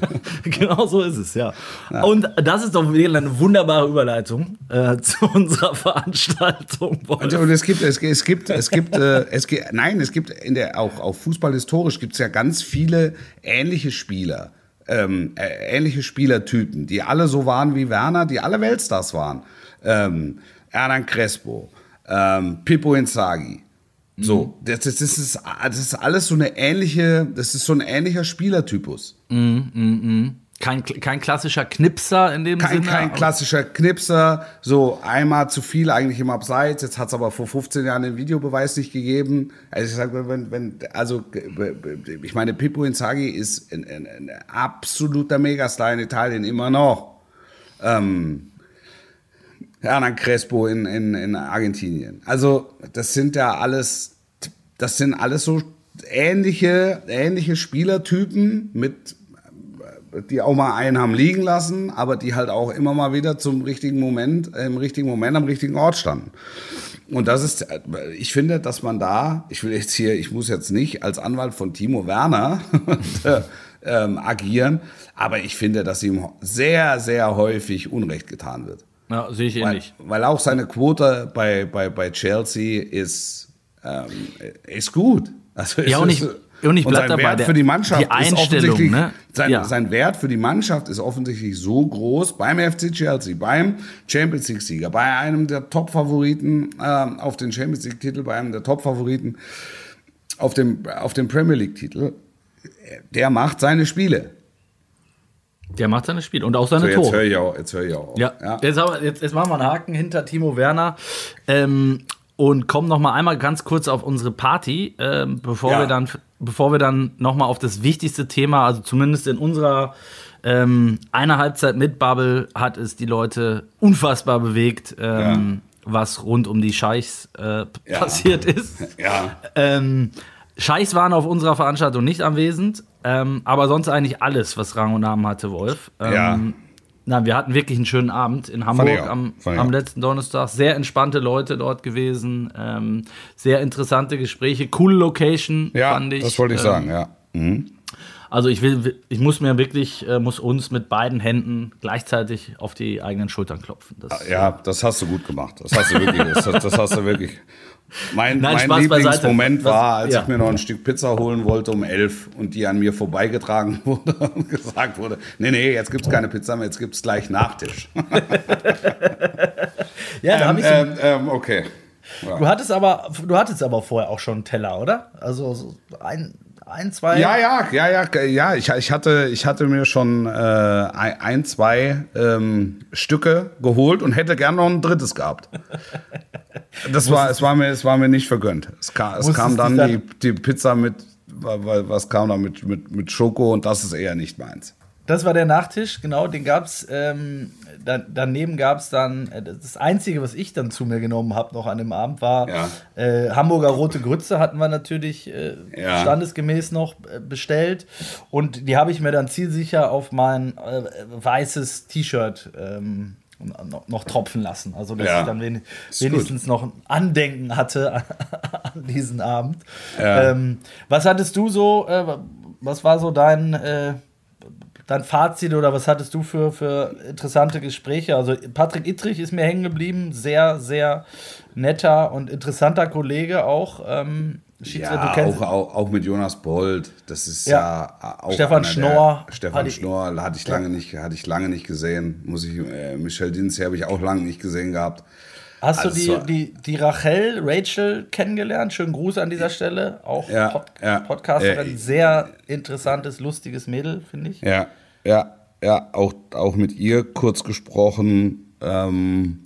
S3: Genau so ist es, ja. Und das ist doch wieder eine wunderbare Überleitung äh, zu unserer Veranstaltung. Wolf.
S2: Und, es gibt, es, es gibt, es gibt, äh, es gibt, nein, es gibt in der auch auch fußballhistorisch gibt es ja ganz viele ähnliche Spieler, ähm, äh, ähnliche Spielertypen, die alle so waren wie Werner, die alle Weltstars waren. Ähm, Hernan Crespo, ähm, Pippo Inzaghi. So, das, das, das, ist, das ist alles so eine ähnliche, das ist so ein ähnlicher Spielertypus.
S3: kein, kein klassischer Knipser in dem
S2: kein,
S3: Sinne.
S2: kein klassischer Knipser, so einmal zu viel eigentlich im Abseits. Jetzt hat es aber vor 15 Jahren den Videobeweis nicht gegeben. Also ich sage, wenn, wenn, also ich meine, Pippo Inzaghi ist ein, ein, ein absoluter Megastar in Italien immer noch. Ähm, Hernan Crespo in, in, in Argentinien. Also das sind ja alles, das sind alles so ähnliche, ähnliche Spielertypen mit die auch mal einen haben liegen lassen, aber die halt auch immer mal wieder zum richtigen Moment, im richtigen Moment am richtigen Ort standen. Und das ist, ich finde, dass man da, ich will jetzt hier, ich muss jetzt nicht als Anwalt von Timo Werner ähm, agieren, aber ich finde, dass ihm sehr, sehr häufig Unrecht getan wird.
S3: Ja, sehe ich ähnlich.
S2: Weil, weil auch seine Quote bei, bei, bei Chelsea ist, ähm, ist gut. Also
S3: ja, und ich, und ich
S2: und sein
S3: dabei,
S2: Wert für die Mannschaft
S3: die Einstellung,
S2: ist
S3: ne?
S2: sein,
S3: ja.
S2: sein Wert für die Mannschaft ist offensichtlich so groß beim FC Chelsea, beim Champions League Sieger, bei einem der Top-Favoriten äh, auf den Champions League Titel, bei einem der Top-Favoriten auf dem, auf dem Premier League Titel. Der macht seine Spiele.
S3: Der macht seine Spiele und auch seine
S2: So, jetzt
S3: Tore.
S2: höre ich auch, jetzt höre ich auch.
S3: Ja, Jetzt, haben wir, jetzt, jetzt machen wir einen Haken hinter Timo Werner ähm, und kommen noch mal einmal ganz kurz auf unsere Party, ähm, bevor
S2: Ja.
S3: wir dann, bevor wir dann noch mal auf das wichtigste Thema, also zumindest in unserer ähm, einer Halbzeit mit Bubble hat es die Leute unfassbar bewegt, ähm, was rund um die Scheichs äh,
S2: Ja.
S3: passiert ist.
S2: Ja.
S3: Scheichs waren auf unserer Veranstaltung nicht anwesend, ähm, aber sonst eigentlich alles, was Rang und Namen hatte, Wolf. Ähm,
S2: Ja.
S3: Na, wir hatten wirklich einen schönen Abend in Hamburg am, am letzten Donnerstag. Sehr entspannte Leute dort gewesen, ähm, sehr interessante Gespräche, coole Location,
S2: Ja,
S3: fand ich.
S2: das wollte ich
S3: Ähm,
S2: sagen, ja. Mhm.
S3: Also ich will, ich muss mir wirklich, äh, muss uns mit beiden Händen gleichzeitig auf die eigenen Schultern klopfen. Das,
S2: Ja, das hast du gut gemacht. Das hast du wirklich. Das, das hast du wirklich. Mein,
S3: Nein,
S2: mein Lieblingsmoment
S3: beiseite.
S2: War, als
S3: ja.
S2: ich mir noch ein Stück Pizza holen wollte um elf und die an mir vorbeigetragen wurde und gesagt wurde, nee, nee, jetzt gibt's keine Pizza mehr, jetzt gibt's gleich Nachtisch.
S3: ja da hab ich so,
S2: ähm, ähm, okay.
S3: du hattest aber, du hattest aber vorher auch schon einen Teller, oder? Also so ein, ein zwei.
S2: Ja, ja, ja, ja, ja. Ich, ich, hatte, ich hatte mir schon äh, ein, zwei ähm, Stücke geholt und hätte gern noch ein drittes gehabt. Das war, es war mir, es war mir nicht vergönnt. Es kam, es kam dann die, die Pizza mit, wa- wa- was kam da mit, mit, mit Schoko und das ist eher nicht meins.
S3: Das war der Nachtisch, genau, den gab's. Ähm, da, daneben gab es dann, äh, das Einzige, was ich dann zu mir genommen habe noch an dem Abend, war
S2: Ja.
S3: äh, Hamburger Rote Grütze hatten wir natürlich äh,
S2: Ja.
S3: standesgemäß noch äh, bestellt. Und die habe ich mir dann zielsicher auf mein äh, weißes T-Shirt ähm, noch, tropfen lassen. Also, dass
S2: Ja.
S3: ich dann wen, wenigstens noch ein Andenken hatte an, diesen Abend. Ähm, was hattest du so, was war so dein, dein Fazit oder was hattest du für, für interessante Gespräche? Also Patrick Ittrich ist mir hängen geblieben, sehr, sehr netter und interessanter Kollege auch. Ähm,
S2: Ja, auch, auch, auch mit Jonas Bold. Das ist
S3: Ja.
S2: ja, auch
S3: Stefan Schnorr.
S2: Der, Stefan
S3: Hatte
S2: Schnorr hatte ich lange nicht, hatte ich lange nicht gesehen. Muss ich, äh, Michel Dinzi habe ich auch lange nicht gesehen gehabt.
S3: Hast du
S2: Also
S3: die,
S2: so-
S3: die, die Rachel, Rachel kennengelernt? Schönen Gruß an dieser Stelle. Auch
S2: Ja,
S3: Pod
S2: ja.
S3: Podcasterin.
S2: Äh,
S3: Sehr interessantes, lustiges Mädel, finde ich.
S2: Ja, ja, ja, auch, auch mit ihr kurz gesprochen. Ähm,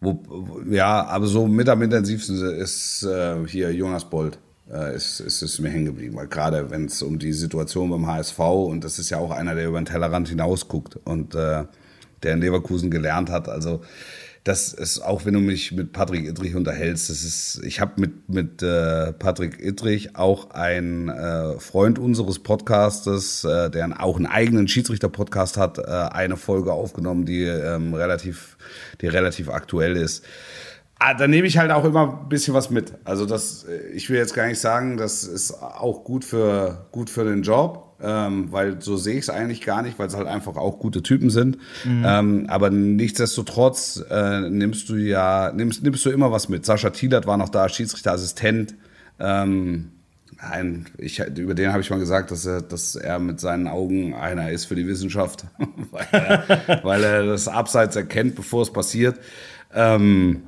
S2: wo, wo, ja, aber so mit am intensivsten ist äh, hier Jonas Bold. Äh, ist, ist es mir hängen geblieben, weil gerade wenn es um die Situation beim HSV und das ist ja auch einer, der über den Tellerrand hinausguckt und äh, der in Leverkusen gelernt hat, also das ist auch, wenn du mich mit Patrick Ittrich unterhältst, das ist, ich habe mit, mit äh, Patrick Ittrich auch einen äh, Freund unseres Podcastes, äh, der auch einen eigenen Schiedsrichter-Podcast hat, äh, eine Folge aufgenommen, die ähm, relativ, die relativ aktuell ist. Ah, da nehme ich halt auch immer ein bisschen was mit. Also das, äh, ich will jetzt gar nicht sagen, das ist auch gut für, gut für den Job, ähm, weil so sehe ich es eigentlich gar nicht, weil es halt einfach auch gute Typen sind. Ähm, aber nichtsdestotrotz äh, nimmst du ja, nimmst, nimmst du immer was mit. Sascha Thielert war noch da, Schiedsrichterassistent. Ähm, ein, ich, über den habe ich mal gesagt, dass er, dass er mit seinen Augen einer ist für die Wissenschaft, weil, er, weil er das Abseits erkennt, bevor es passiert. Ähm,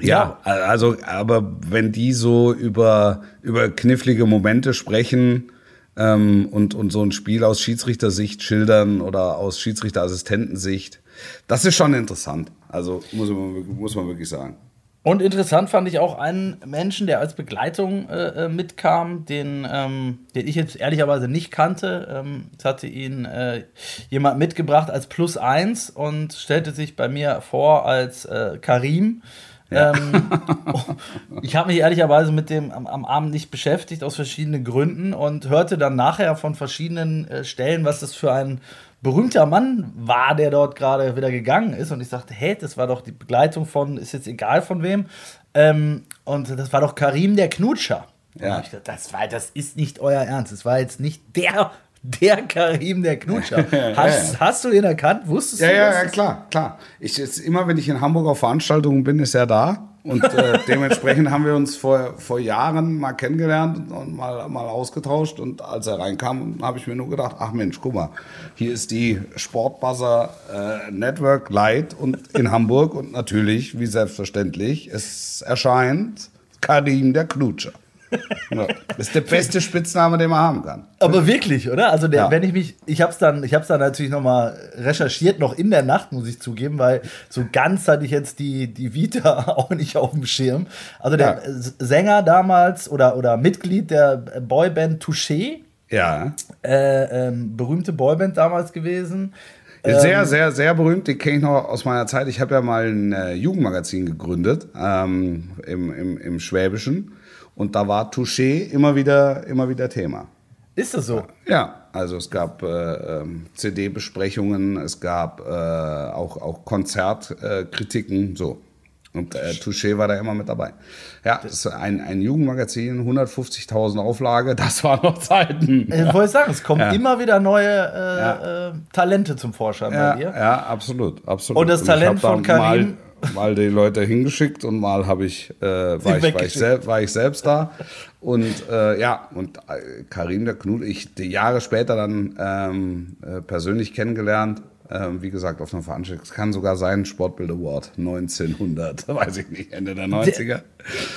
S2: ja, also, aber wenn die so über, über knifflige Momente sprechen, ähm, und, und so ein Spiel aus Schiedsrichtersicht schildern oder aus Schiedsrichterassistentensicht. Das ist schon interessant. Also muss man, muss man wirklich sagen.
S3: Und interessant fand ich auch einen Menschen, der als Begleitung äh, äh, mitkam, den, ähm, den ich jetzt ehrlicherweise nicht kannte. Ähm, es hatte ihn äh, jemand mitgebracht als Plus eins und stellte sich bei mir vor als äh, Karim. Ja. Ähm, ich habe mich ehrlicherweise mit dem am, am, Abend nicht beschäftigt, aus verschiedenen Gründen, und hörte dann nachher von verschiedenen äh, Stellen, was das für ein berühmter Mann war, der dort gerade wieder gegangen ist. Und ich sagte, hey, das war doch die Begleitung von, ist jetzt egal von wem. Ähm, und das war doch Karim der Knutscher. Ja. Ich dachte, das, war, das ist nicht euer Ernst. Das war jetzt nicht der, der Karim der Knutscher. Hast, hast du ihn erkannt? Wusstest
S2: ja,
S3: du
S2: das? Ja, ja, klar, klar. Ich, jetzt, immer wenn ich in Hamburg auf Veranstaltungen bin, ist er da. Und äh, dementsprechend haben wir uns vor, vor Jahren mal kennengelernt und mal, mal ausgetauscht. Und als er reinkam, habe ich mir nur gedacht, ach Mensch, guck mal, hier ist die Sportbuzzer äh, Network Light und in Hamburg. Und natürlich, wie selbstverständlich, es erscheint Karim der Knutscher. Ja, das ist der beste Spitzname, den man haben kann.
S3: Aber wirklich, oder? Also der, ja. wenn ich mich, ich habe es dann, ich habe dann natürlich noch mal recherchiert, noch in der Nacht muss ich zugeben, weil so ganz hatte ich jetzt die die Vita auch nicht auf dem Schirm. Also der ja. Sänger damals oder oder Mitglied der Boyband Touché.
S2: Ja.
S3: Äh, ähm, berühmte Boyband damals gewesen.
S2: Sehr, ähm, sehr, sehr berühmt. Die kenne ich noch aus meiner Zeit. Ich habe ja mal ein äh, Jugendmagazin gegründet ähm, im, im, im Schwäbischen. Und da war Touché immer wieder, immer wieder Thema.
S3: Ist das so?
S2: Ja, also es gab äh, ähm, CD-Besprechungen, es gab äh, auch, auch Konzertkritiken, äh, so. Und äh, Touché war da immer mit dabei. Ja, das ist ein, ein Jugendmagazin, 150.000 Auflage, das war noch Zeiten.
S3: Ich wollte sagen, es kommen ja. immer wieder neue äh, ja. äh, Talente zum Vorschein
S2: ja,
S3: bei dir.
S2: Ja, absolut, absolut.
S3: Und das Talent von Karim
S2: mal die Leute hingeschickt und mal habe ich, äh, war, ich, war, ich sel war ich selbst da. Und äh, ja, und äh, Karim der Knut, ich die Jahre später dann ähm, äh, persönlich kennengelernt. Ähm, wie gesagt, auf einer Veranstaltung. Es kann sogar sein, Sportbild Award 1900, weiß ich nicht, Ende der 90er.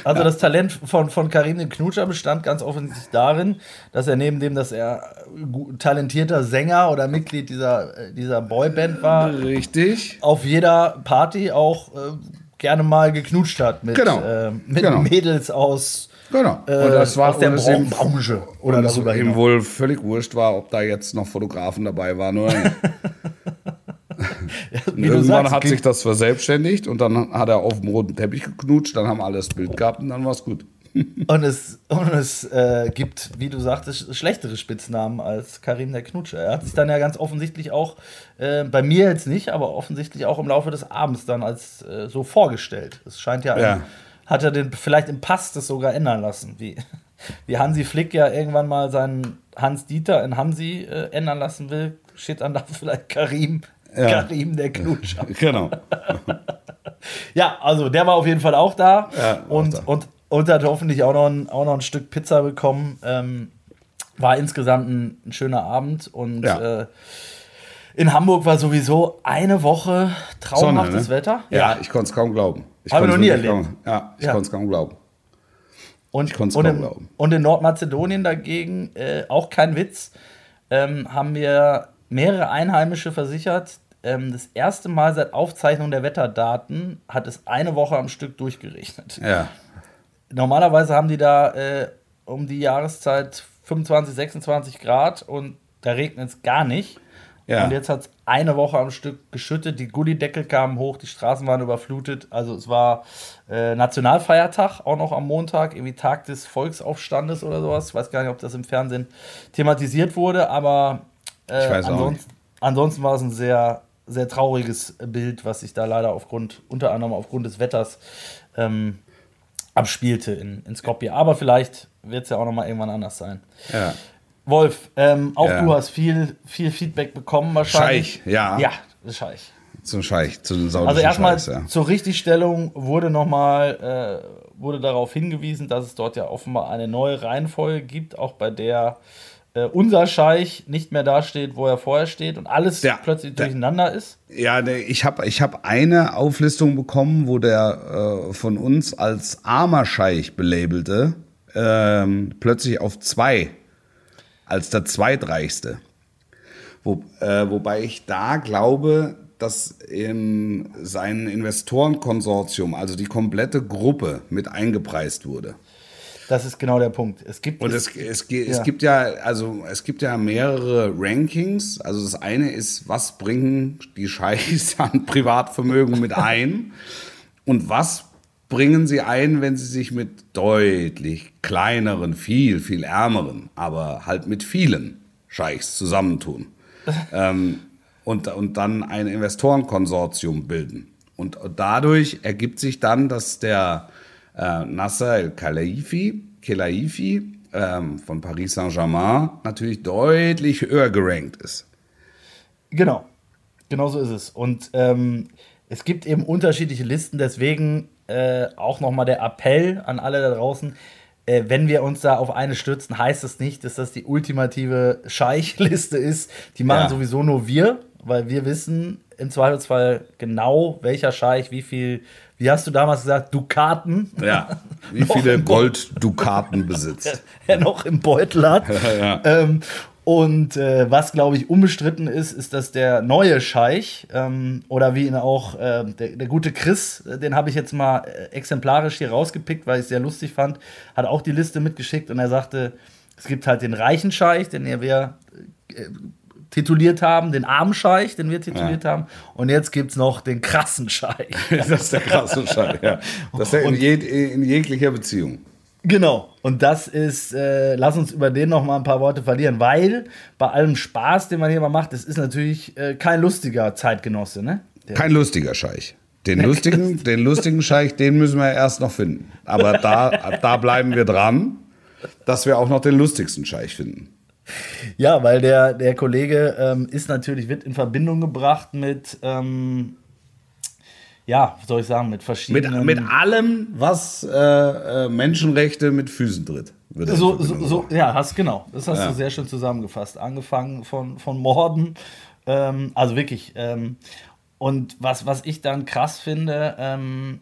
S3: Also ja. das Talent von, von Karim den Knutscher bestand ganz offensichtlich darin, dass er neben dem, dass er talentierter Sänger oder Mitglied dieser, äh, dieser Boyband war,
S2: richtig,
S3: auf jeder Party auch äh, gerne mal geknutscht hat mit,
S2: genau.
S3: äh, mit
S2: genau.
S3: Mädels aus
S2: Genau. Und das war
S3: aus der Bra Branche
S2: oder und darüber ihm wohl völlig wurscht war, ob da jetzt noch Fotografen dabei waren oder nicht. ja, irgendwann sagst, hat sich das verselbstständigt und dann hat er auf dem roten Teppich geknutscht, dann haben alle das Bild gehabt und dann war es gut.
S3: und es, und es äh, gibt, wie du sagtest, schlechtere Spitznamen als Karim der Knutscher. Er hat sich dann ja ganz offensichtlich auch, äh, bei mir jetzt nicht, aber offensichtlich auch im Laufe des Abends dann als äh, so vorgestellt. Es scheint ja, ja. Ein, hat er den vielleicht im Pass das sogar ändern lassen, wie, wie Hansi Flick ja irgendwann mal seinen Hans Dieter in Hansi äh, ändern lassen will, steht dann da vielleicht Karim ja. Karim der Knutscher.
S2: Genau.
S3: ja, also der war auf jeden Fall auch da.
S2: Ja,
S3: und,
S2: auch da.
S3: und, und hat hoffentlich auch noch ein, auch noch ein Stück Pizza bekommen. Ähm, war insgesamt ein, ein, schöner Abend und
S2: ja.
S3: äh, in Hamburg war sowieso eine Woche traumhaftes
S2: Sonne,
S3: ne? Wetter.
S2: Ja, ja ich konnte es kaum glauben.
S3: Habe ich noch nie erlebt.
S2: Kaum, ja, ich ja. konnte es kaum glauben.
S3: Und, ich und, in, glauben. und in Nordmazedonien dagegen, äh, auch kein Witz, ähm, haben wir mehrere Einheimische versichert, ähm, das erste Mal seit Aufzeichnung der Wetterdaten hat es eine Woche am Stück durchgerechnet.
S2: Ja.
S3: Normalerweise haben die da äh, um die Jahreszeit 25, 26 Grad und da regnet es gar nicht.
S2: Ja.
S3: Und jetzt hat es eine Woche am Stück geschüttet, die Gullideckel kamen hoch, die Straßen waren überflutet. Also es war äh, Nationalfeiertag, auch noch am Montag, irgendwie Tag des Volksaufstandes oder sowas. Ich weiß gar nicht, ob das im Fernsehen thematisiert wurde, aber äh, ansonsten, ansonsten war es ein sehr sehr trauriges Bild, was sich da leider aufgrund, unter anderem aufgrund des Wetters, ähm, abspielte in, in Skopje. Aber vielleicht wird es ja auch noch mal irgendwann anders sein.
S2: Ja.
S3: Wolf, ähm, auch ja. du hast viel, viel Feedback bekommen wahrscheinlich.
S2: Scheich, ja.
S3: Ja, Scheich.
S2: Zum Scheich, zu den
S3: saudischen Also erstmal ja. zur Richtigstellung wurde nochmal äh, wurde darauf hingewiesen, dass es dort ja offenbar eine neue Reihenfolge gibt, auch bei der äh, unser Scheich nicht mehr dasteht, wo er vorher steht und alles ja, plötzlich durcheinander
S2: der,
S3: ist?
S2: Ja, der, ich habe ich hab eine Auflistung bekommen, wo der äh, von uns als armer Scheich belabelte ähm, plötzlich auf zwei als der zweitreichste. Wo, äh, wobei ich da glaube, dass in sein Investorenkonsortium, also die komplette Gruppe, mit eingepreist wurde.
S3: Das ist genau der Punkt. Es gibt
S2: Und es, es, ge- es gibt ja, also es gibt ja mehrere Rankings. Also das eine ist, was bringen die Scheichs an Privatvermögen mit ein? Und was bringen sie ein, wenn sie sich mit deutlich kleineren, viel, viel ärmeren, aber halt mit vielen Scheichs zusammentun? ähm, und, und dann ein Investorenkonsortium bilden. Und dadurch ergibt sich dann, dass der äh, Nasser El-Khelaifi Khelaifi, ähm, von Paris Saint-Germain natürlich deutlich höher gerankt ist.
S3: Genau, genau so ist es. Und ähm, es gibt eben unterschiedliche Listen, deswegen äh, auch nochmal der Appell an alle da draußen. Äh, wenn wir uns da auf eine stürzen, heißt es nicht, dass das die ultimative Scheichliste ist. Die machen
S2: Ja.
S3: sowieso nur wir, weil wir wissen im Zweifelsfall genau, welcher Scheich wie viel, wie hast du damals gesagt, Dukaten
S2: Ja. Wie viele. Golddukaten besitzt.
S3: er noch im Beutel hat. ähm, und äh, was, glaube ich, unbestritten ist, ist, dass der neue Scheich ähm, oder wie ihn auch äh, der, der gute Chris, äh, den habe ich jetzt mal äh, exemplarisch hier rausgepickt, weil ich es sehr lustig fand, hat auch die Liste mitgeschickt und er sagte, es gibt halt den reichen Scheich, den wir äh, tituliert haben, den armen Scheich, den wir tituliert haben und jetzt gibt es noch den krassen Scheich.
S2: das ist der krasse Scheich, ja. Das ist ja in, jeg in jeglicher Beziehung.
S3: Genau. Und das ist, äh, lass uns über den noch mal ein paar Worte verlieren, weil bei allem Spaß, den man hier mal macht, es ist natürlich äh, kein lustiger Zeitgenosse, ne? Der,
S2: Kein lustiger Scheich. Den lustigen, den lustigen Scheich, den müssen wir erst noch finden. Aber da, da bleiben wir dran, dass wir auch noch den lustigsten Scheich finden.
S3: ja, weil der, der Kollege ähm, ist natürlich, wird in Verbindung gebracht mit, ähm, ja, was soll ich sagen, mit
S2: Mit,
S3: verschiedenen.
S2: mit allem, was äh, äh, Menschenrechte mit Füßen tritt.
S3: so, so, so, ja, hast genau. Das hast
S2: Ja.
S3: du sehr schön zusammengefasst. Angefangen von, von Morden. Ähm, also wirklich. Ähm, und was, was ich dann krass finde, ähm,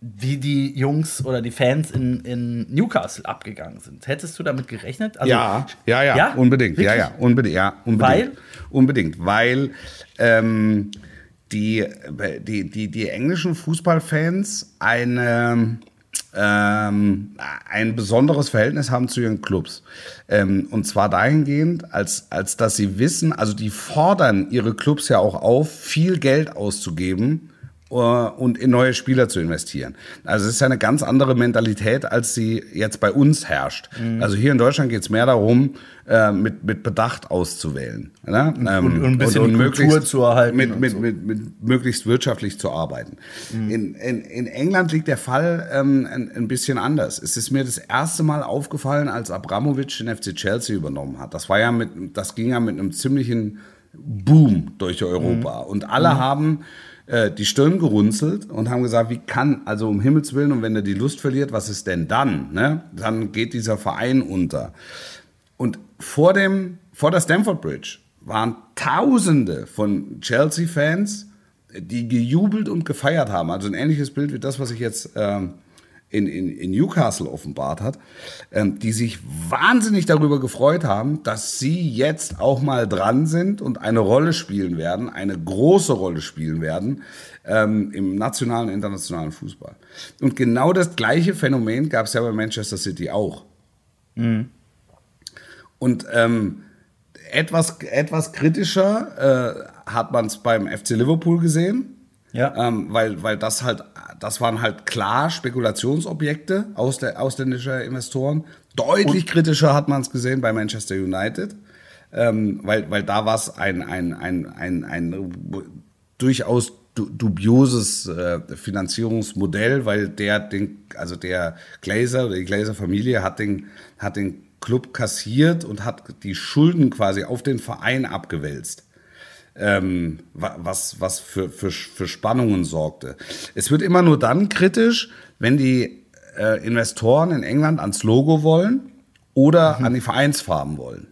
S3: wie die Jungs oder die Fans in, in Newcastle abgegangen sind. Hättest du damit gerechnet? Also,
S2: ja, ja, ja,
S3: Ja?
S2: unbedingt. Ja,
S3: Wirklich?
S2: ja, unbedingt. Ja, unbedingt.
S3: Weil?
S2: Unbedingt, weil ähm, die, die, die, die englischen Fußballfans eine, ähm, ein besonderes Verhältnis haben zu ihren Clubs. Ähm, und zwar dahingehend, als, als dass sie wissen, also die fordern ihre Clubs ja auch auf, viel Geld auszugeben und in neue Spieler zu investieren. Also es ist ja eine ganz andere Mentalität, als sie jetzt bei uns herrscht. Also hier in Deutschland geht es mehr darum, äh, mit, mit Bedacht auszuwählen. Ne? Ähm,
S3: und ein bisschen die Kultur zu erhalten
S2: Mit,
S3: und
S2: mit,
S3: so.
S2: mit, mit möglichst wirtschaftlich zu arbeiten. In, in, in England liegt der Fall ähm, ein, ein bisschen anders. Es ist mir das erste Mal aufgefallen, als Abramovic den FC Chelsea übernommen hat. Das war ja mit, das ging ja mit einem ziemlichen Boom durch Europa. Und alle haben äh, die Stirn gerunzelt und haben gesagt, wie kann, also um Himmels Willen, und wenn er die Lust verliert, was ist denn dann? Ne? Dann geht dieser Verein unter. Und vor, dem, vor der Stamford Bridge waren Tausende von Chelsea-Fans, die gejubelt und gefeiert haben. Also ein ähnliches Bild wie das, was sich jetzt ähm, in, in, in Newcastle offenbart hat, ähm, die sich wahnsinnig darüber gefreut haben, dass sie jetzt auch mal dran sind und eine Rolle spielen werden, eine große Rolle spielen werden ähm, im nationalen, internationalen Fußball. Und genau das gleiche Phänomen gab es ja bei Manchester City auch. Und ähm, etwas, etwas kritischer äh, hat man es beim FC Liverpool gesehen,
S3: Ja.
S2: ähm, weil, weil das halt, das waren halt klar Spekulationsobjekte aus der, ausländischer Investoren. Deutlich kritischer hat man es gesehen bei Manchester United, ähm, weil, weil da war es ein, ein, ein, ein, ein durchaus du- dubioses äh, Finanzierungsmodell, weil der den, also der Glazer oder die Glazer-Familie hat den, hat den Club kassiert und hat die Schulden quasi auf den Verein abgewälzt. Ähm, wa- was, was für, für, für Spannungen sorgte. Es wird immer nur dann kritisch, wenn die äh, Investoren in England ans Logo wollen oder an die Vereinsfarben wollen.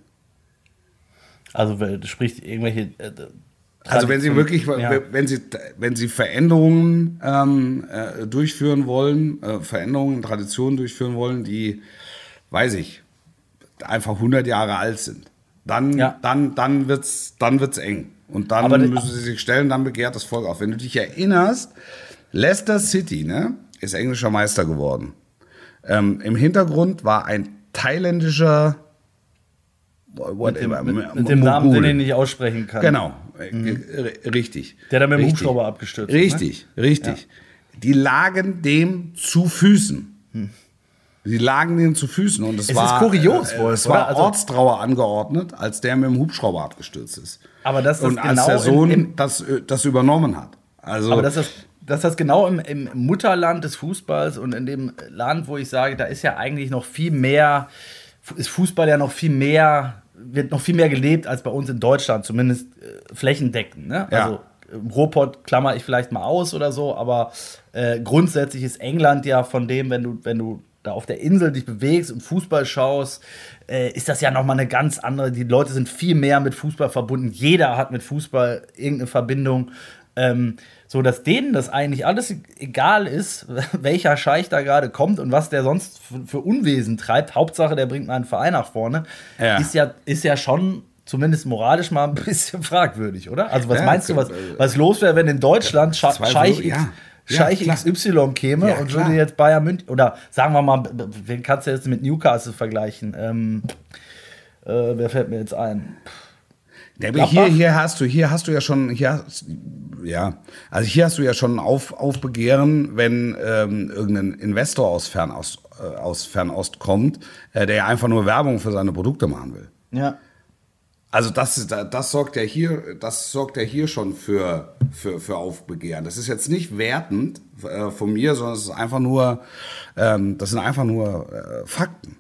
S3: Also, sprich, irgendwelche. Äh,
S2: Also wenn Sie wirklich,
S3: Ja.
S2: wenn Sie, wenn Sie Veränderungen ähm, äh, durchführen wollen, äh, Veränderungen Traditionen durchführen wollen, die, weiß ich, einfach 100 Jahre alt sind. Dann,
S3: Ja.
S2: dann, dann wird's, dann wird's eng. Und dann
S3: Aber
S2: müssen sie sich stellen, dann begehrt das Volk auf. Wenn du dich erinnerst, Leicester City, ne, ist englischer Meister geworden. Ähm, Im Hintergrund war ein thailändischer, whatever,
S3: Mit, mit dem Namen, den ich nicht aussprechen kann.
S2: Genau, äh, richtig.
S3: Der da mit dem. Hubschrauber abgestürzt ne?
S2: Richtig, richtig. Die lagen dem zu Füßen. Die lagen dem zu Füßen und es,
S3: Es
S2: war
S3: ist kurios,
S2: äh, es war?
S3: Also-
S2: Ortstrauer angeordnet, als der mit dem Hubschrauber abgestürzt ist.
S3: Aber dass das
S2: und als
S3: genau
S2: der Sohn
S3: im- im-
S2: das, äh, das übernommen hat. Also
S3: Aber dass das, dass das genau im, im Mutterland des Fußballs und in dem Land, wo ich sage, da ist ja eigentlich noch viel mehr, ist Fußball ja noch viel mehr, wird noch viel mehr gelebt als bei uns in Deutschland, zumindest äh, flächendeckend. Ne?
S2: Ja.
S3: Also Ruhrpott klammer ich vielleicht mal aus oder so, aber äh, grundsätzlich ist England ja von dem, wenn du, wenn du da auf der Insel dich bewegst und Fußball schaust, äh, ist das ja nochmal eine ganz andere. Die Leute sind viel mehr mit Fußball verbunden. Jeder hat mit Fußball irgendeine Verbindung. Ähm, so dass denen das eigentlich alles egal ist, welcher Scheich da gerade kommt und was der sonst für, Unwesen treibt. Hauptsache, der bringt meinen Verein nach vorne.
S2: Ja.
S3: Ist, ja, ist ja schon zumindest moralisch mal ein bisschen fragwürdig, oder? Also, was
S2: Ja,
S3: meinst du, was, was los wäre, wenn in Deutschland Scheich, X,
S2: ja. Ja,
S3: Scheich
S2: klar.
S3: XY käme
S2: Ja,
S3: und
S2: klar.
S3: würde jetzt Bayern München oder sagen wir mal, wen kannst du jetzt mit Newcastle vergleichen? Ähm, äh, wer fällt mir jetzt ein?
S2: Ja, hier, hier hast du, hier hast du ja schon, hier hast, ja, also hier hast du ja schon auf, Aufbegehren, wenn ähm, irgendein Investor aus Fernost, äh, aus Fernost kommt, äh, der ja einfach nur Werbung für seine Produkte machen will.
S3: Ja.
S2: Also das, das, sorgt ja hier, das sorgt ja hier schon für, für, für Aufbegehren. Das ist jetzt nicht wertend äh, von mir, sondern es ist einfach nur, ähm, das sind einfach nur äh, Fakten.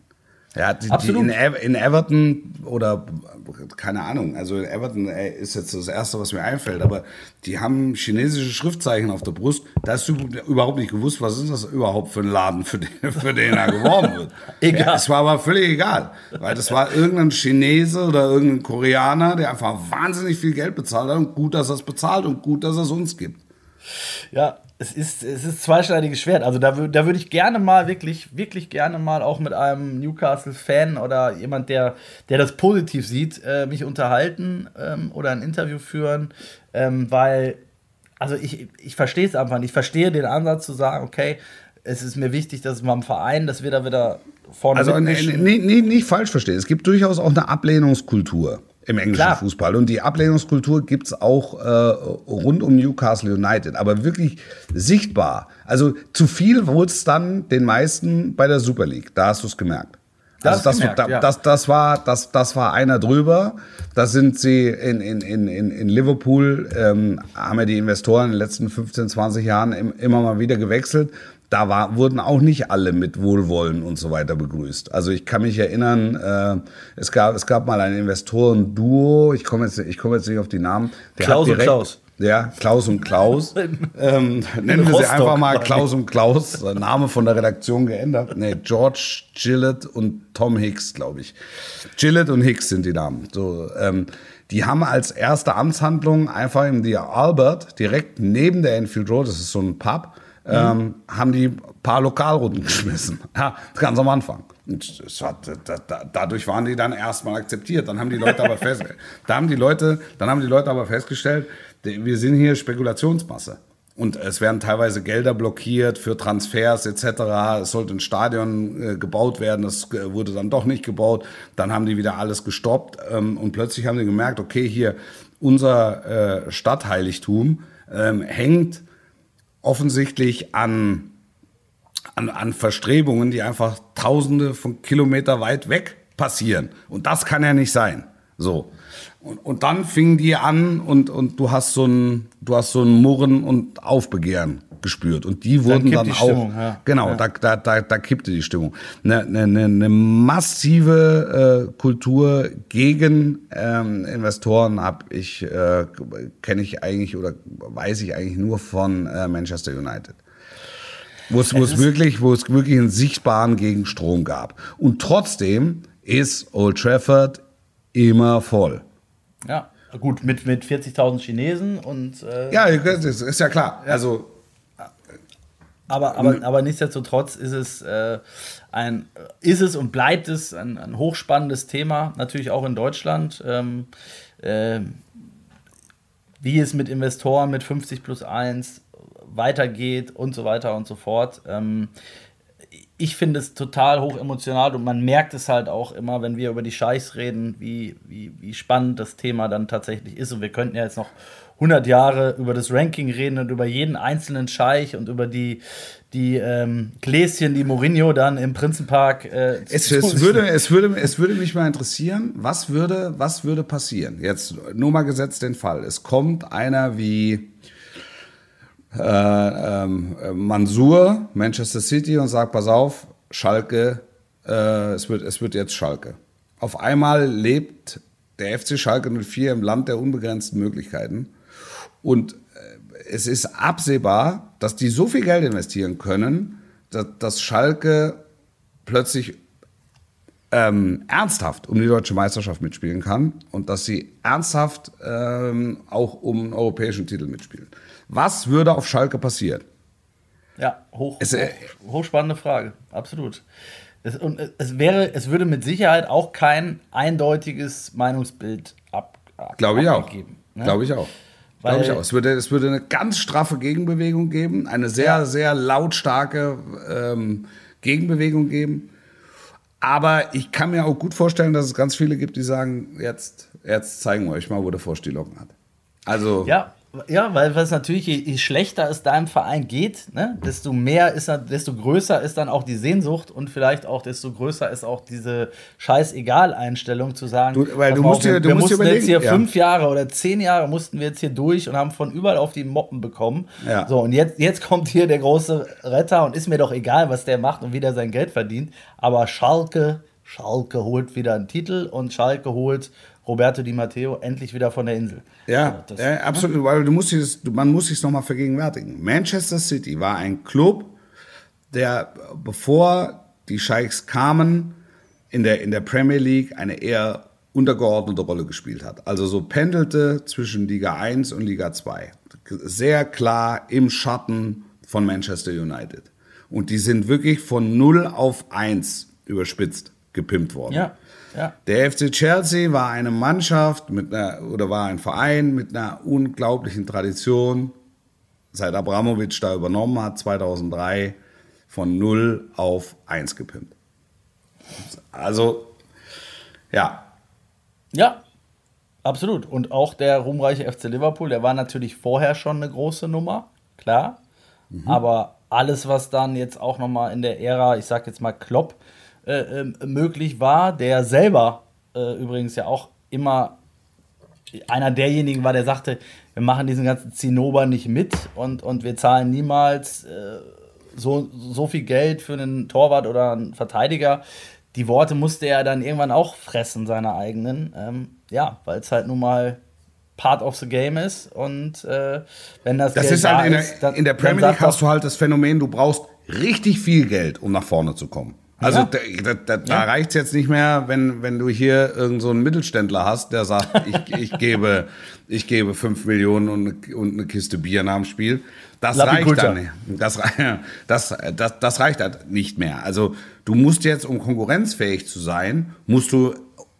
S2: Ja, die, die
S3: Absolut.
S2: in, Ev in Everton oder keine Ahnung, also in Everton äh, ist jetzt das Erste, was mir einfällt, aber die haben chinesische Schriftzeichen auf der Brust. Da hast du überhaupt nicht gewusst, was ist das überhaupt für ein Laden, für den, für den er geworben wird.
S3: Egal.
S2: Ja, es war aber völlig egal, weil das war irgendein Chinese oder irgendein Koreaner, der einfach wahnsinnig viel Geld bezahlt hat und gut, dass er es bezahlt und gut, dass er es uns gibt.
S3: Ja, es ist, es ist zweischneidiges Schwert. Also da, da würde ich gerne mal, wirklich, wirklich gerne mal auch mit einem Newcastle-Fan oder jemand, der, der das positiv sieht, äh, mich unterhalten ähm, oder ein Interview führen, ähm, weil, also ich, ich verstehe es einfach nicht. Ich verstehe den Ansatz zu sagen, okay, es ist mir wichtig, dass man im Verein, dass wir da wieder vorne
S2: Also nee, nee, nee, nicht falsch verstehen. Es gibt durchaus auch eine Ablehnungskultur im englischen
S3: Klar.
S2: Fußball. Und die Ablehnungskultur gibt's auch äh, rund um Newcastle United. Aber wirklich sichtbar. Also zu viel wurde es dann den meisten bei der Super League. Da hast du es gemerkt.
S3: Da
S2: Also das,
S3: du's gemerkt,
S2: da,
S3: ja.
S2: das, das, war, das, das war einer drüber. Da sind sie in, in, in, in in Liverpool, ähm, haben ja die Investoren in den letzten 15, 20 Jahren im, immer mal wieder gewechselt. Da war, wurden auch nicht alle mit Wohlwollen und so weiter begrüßt. Also ich kann mich erinnern, äh, es, gab, es gab mal ein Investoren-Duo, ich komme jetzt, ich komme jetzt nicht auf die Namen. Der
S3: Klaus
S2: hat
S3: und
S2: direkt,
S3: Klaus.
S2: Ja, Klaus und Klaus. ähm, nennen wir sie einfach mal. Klaus und Klaus. Name von der Redaktion geändert. Nee, George Gillett und Tom Hicks, glaube ich. Gillett und Hicks sind die Namen. So, ähm, die haben als erste Amtshandlung einfach im die Albert direkt neben der Enfield Road, das ist so ein Pub, ähm, haben die ein paar Lokalrunden geschmissen. Ja, ganz am Anfang. Und war, da, da, dadurch waren die dann erstmal akzeptiert. Dann haben die Leute aber fest, da haben die Leute, dann haben die Leute aber festgestellt, wir sind hier Spekulationsmasse. Und es werden teilweise Gelder blockiert für Transfers etc. Es sollte ein Stadion äh, gebaut werden, das äh, wurde dann doch nicht gebaut. Dann haben die wieder alles gestoppt ähm, und plötzlich haben die gemerkt, okay, hier unser äh, Stadtheiligtum ähm, hängt offensichtlich an, an, an Verstrebungen, die einfach tausende von Kilometer weit weg passieren. Und das kann ja nicht sein. So. Und, und dann fingen die an und, und du hast so ein, du hast so ein Murren und Aufbegehren gespürt. Und die wurden dann,
S3: die
S2: auch,
S3: Stimmung, ja.
S2: genau,
S3: Ja.
S2: Da, da, da, da kippte die Stimmung. Eine, eine, eine, eine massive äh, Kultur gegen ähm, Investoren habe ich, äh, kenne ich eigentlich oder weiß ich eigentlich nur von äh, Manchester United. Wo es, wo es wirklich, wo es wirklich einen sichtbaren Gegenstrom gab. Und trotzdem ist Old Trafford immer voll.
S3: Ja, gut, mit, mit 40.000 Chinesen und. Äh,
S2: Ja, das ist ja klar. Also
S3: Aber, aber, aber nichtsdestotrotz ist es, äh, ein, ist es und bleibt es ein, ein hochspannendes Thema, natürlich auch in Deutschland. Ähm, äh, wie es mit Investoren mit 50 plus 1 weitergeht und so weiter und so fort. Ähm, ich finde es total hoch emotional und man merkt es halt auch immer, wenn wir über die Scheichs reden, wie, wie, wie spannend das Thema dann tatsächlich ist. Und wir könnten ja jetzt noch 100 Jahre über das Ranking reden und über jeden einzelnen Scheich und über die, die ähm, Gläschen, die Mourinho dann im Prinzenpark. Äh,
S2: es, es, würde, es, würde, es würde mich mal interessieren, was würde, was würde passieren? Jetzt nur mal gesetzt den Fall. Es kommt einer wie äh, ähm, Mansur, Manchester City und sagt, pass auf, Schalke, äh, es, wird, es wird jetzt Schalke. Auf einmal lebt der FC Schalke 04 im Land der unbegrenzten Möglichkeiten und äh, es ist absehbar, dass die so viel Geld investieren können, dass, dass Schalke plötzlich ähm, ernsthaft um die deutsche Meisterschaft mitspielen kann und dass sie ernsthaft ähm, auch um einen europäischen Titel mitspielen. Was würde auf Schalke passieren?
S3: Ja, hoch, es, äh, hoch, hochspannende Frage, absolut. Es, und es, wäre, es würde mit Sicherheit auch kein eindeutiges Meinungsbild ab,
S2: ab Glaube ich auch. Ne? Glaube ich auch. Glaube ich auch. Es würde, es würde eine ganz straffe Gegenbewegung geben, eine sehr, ja. sehr lautstarke ähm, Gegenbewegung geben. Aber ich kann mir auch gut vorstellen, dass es ganz viele gibt, die sagen, jetzt, jetzt zeigen wir euch mal, wo der Frosch die Locken hat. Also.
S3: Ja, ja, weil es natürlich, je, je, schlechter es deinem Verein geht, ne, desto mehr ist desto größer ist dann auch die Sehnsucht und vielleicht auch desto größer ist auch diese Scheißegal-Einstellung zu sagen,
S2: du, weil du musst dir, du
S3: wir
S2: musst
S3: mussten jetzt hier ja. fünf Jahre oder zehn Jahre mussten wir jetzt hier durch und haben von überall auf die Moppen bekommen. Ja. So, und jetzt, jetzt kommt hier der große Retter und ist mir doch egal, was der macht und wie der sein Geld verdient. Aber Schalke, Schalke holt wieder einen Titel und Schalke holt Roberto Di Matteo endlich wieder von der Insel.
S2: Ja, das, ja absolut, weil du musst es, man muss sich nochmal vergegenwärtigen. Manchester City war ein Club, der bevor die Scheichs kamen, in der, in der Premier League eine eher untergeordnete Rolle gespielt hat. Also so pendelte zwischen Liga 1 und Liga 2. Sehr klar im Schatten von Manchester United. Und die sind wirklich von 0 auf 1 überspitzt gepimpt worden.
S3: Ja. Ja.
S2: Der FC Chelsea war eine Mannschaft mit einer, oder war ein Verein mit einer unglaublichen Tradition, seit Abramovic da übernommen hat, 2003 von 0 auf 1 gepimpt. Also, ja.
S3: Ja, absolut. Und auch der ruhmreiche FC Liverpool, der war natürlich vorher schon eine große Nummer, klar. Mhm. Aber alles, was dann jetzt auch nochmal in der Ära, ich sag jetzt mal Klopp, äh, ähm, möglich war, der selber äh, übrigens ja auch immer einer derjenigen war, der sagte, wir machen diesen ganzen Zinnober nicht mit und, und wir zahlen niemals äh, so, so viel Geld für einen Torwart oder einen Verteidiger. Die Worte musste er dann irgendwann auch fressen, seine eigenen. Ähm, ja, weil es halt nun mal Part of the Game ist und äh, wenn das,
S2: das Geld ist halt da in, ist, dann, in der Premier League hast du halt das Phänomen, du brauchst richtig viel Geld, um nach vorne zu kommen. Also ja. da, da, da ja. reicht es jetzt nicht mehr, wenn, wenn du hier irgendeinen so Mittelständler hast, der sagt, ich, ich, gebe, ich gebe 5 Millionen und, und eine Kiste Bier nach dem Spiel. Das reicht dann nicht. Das, das, das, das reicht halt nicht mehr. Also du musst jetzt, um konkurrenzfähig zu sein, musst du,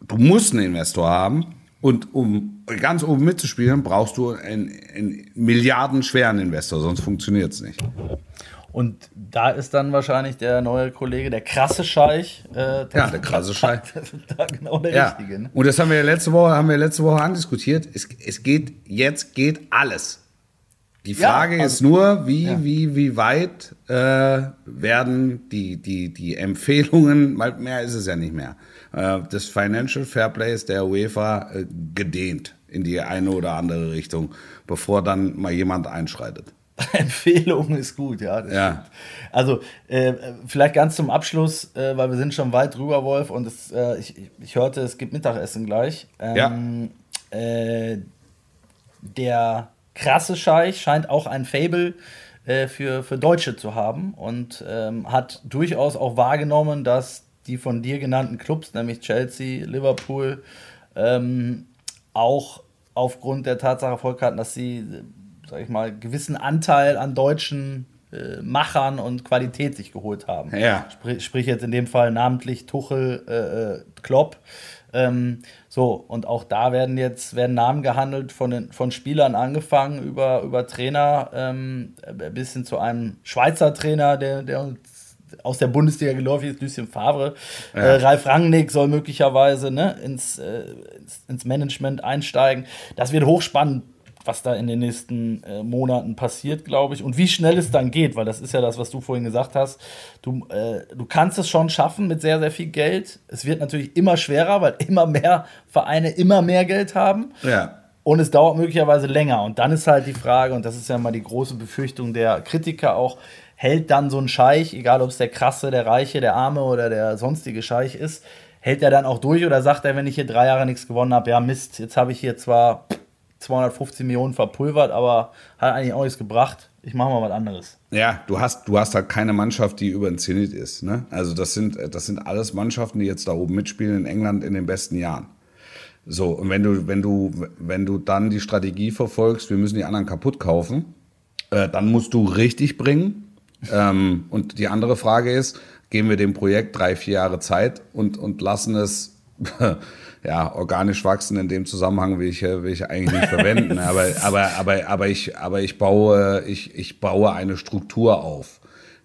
S2: du musst einen Investor haben. Und um ganz oben mitzuspielen, brauchst du einen, einen milliardenschweren Investor, sonst funktioniert es nicht.
S3: Und da ist dann wahrscheinlich der neue Kollege, der krasse Scheich.
S2: Äh, ja, der krasse Scheich.
S3: Da genau der
S2: ja.
S3: richtige. Ne?
S2: Und das haben wir letzte Woche, haben wir letzte Woche andiskutiert. Es, es geht, jetzt geht alles. Die Frage ja, also, ist nur, wie, ja. wie, wie weit äh, werden die, die, die Empfehlungen, weil mehr ist es ja nicht mehr, äh, des Financial Fairplays der UEFA äh, gedehnt in die eine oder andere Richtung, bevor dann mal jemand einschreitet.
S3: Empfehlung ist gut, ja.
S2: ja.
S3: Also, äh, vielleicht ganz zum Abschluss, äh, weil wir sind schon weit drüber, Wolf, und es, äh, ich, ich hörte, es gibt Mittagessen gleich. Ähm, ja. Äh, der krasse Scheich scheint auch ein Fable äh, für, für Deutsche zu haben und ähm, hat durchaus auch wahrgenommen, dass die von dir genannten Clubs, nämlich Chelsea, Liverpool, ähm, auch aufgrund der Tatsache Erfolg hatten, dass sie sag ich mal, gewissen Anteil an deutschen äh, Machern und Qualität sich geholt haben.
S2: Ja.
S3: Sprich, sprich jetzt in dem Fall namentlich Tuchel, äh, äh, Klopp. Ähm, so, und auch da werden jetzt werden Namen gehandelt von, den, von Spielern angefangen über, über Trainer ähm, bis hin zu einem Schweizer Trainer, der, der uns aus der Bundesliga geläufig ist, Lucien Favre. Äh, Ralf Rangnick soll möglicherweise ne, ins, äh, ins, ins Management einsteigen. Das wird hochspannend, was da in den nächsten äh, Monaten passiert, glaube ich. Und wie schnell es dann geht, weil das ist ja das, was du vorhin gesagt hast. Du, äh, du kannst es schon schaffen mit sehr, sehr viel Geld. Es wird natürlich immer schwerer, weil immer mehr Vereine immer mehr Geld haben.
S2: Ja.
S3: Und es dauert möglicherweise länger. Und dann ist halt die Frage, und das ist ja mal die große Befürchtung der Kritiker auch, hält dann so ein Scheich, egal ob es der krasse, der reiche, der arme oder der sonstige Scheich ist, hält er dann auch durch oder sagt er, wenn ich hier drei Jahre nichts gewonnen habe, ja Mist, jetzt habe ich hier zwar 250 Millionen verpulvert, aber hat eigentlich auch nichts gebracht. Ich mache mal was anderes.
S2: Ja, du hast, du hast halt keine Mannschaft, die über den Zenit ist. Ne? Also das sind, das sind alles Mannschaften, die jetzt da oben mitspielen in England in den besten Jahren. So, und wenn du, wenn du, wenn du dann die Strategie verfolgst, wir müssen die anderen kaputt kaufen, äh, dann musst du richtig bringen. ähm, und die andere Frage ist, geben wir dem Projekt drei, vier Jahre Zeit und, und lassen es ja, organisch wachsen in dem Zusammenhang will ich, äh, will ich eigentlich nicht verwenden. aber, aber, aber, aber ich, aber ich baue, ich, ich baue eine Struktur auf.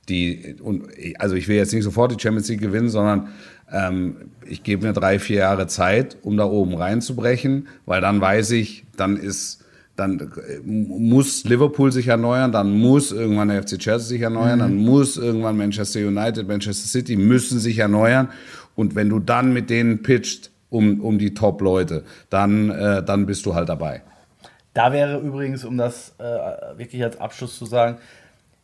S2: Die, und, also ich will jetzt nicht sofort die Champions League gewinnen, sondern ähm, ich gebe mir drei, vier Jahre Zeit, um da oben reinzubrechen, weil dann weiß ich, dann ist, dann äh, muss Liverpool sich erneuern, dann muss irgendwann der FC Chelsea sich erneuern, mhm. dann muss irgendwann Manchester United, Manchester City müssen sich erneuern. Und wenn du dann mit denen pitcht, um, um die Top-Leute, dann, äh, dann bist du halt dabei.
S3: Da wäre übrigens, um das äh, wirklich als Abschluss zu sagen,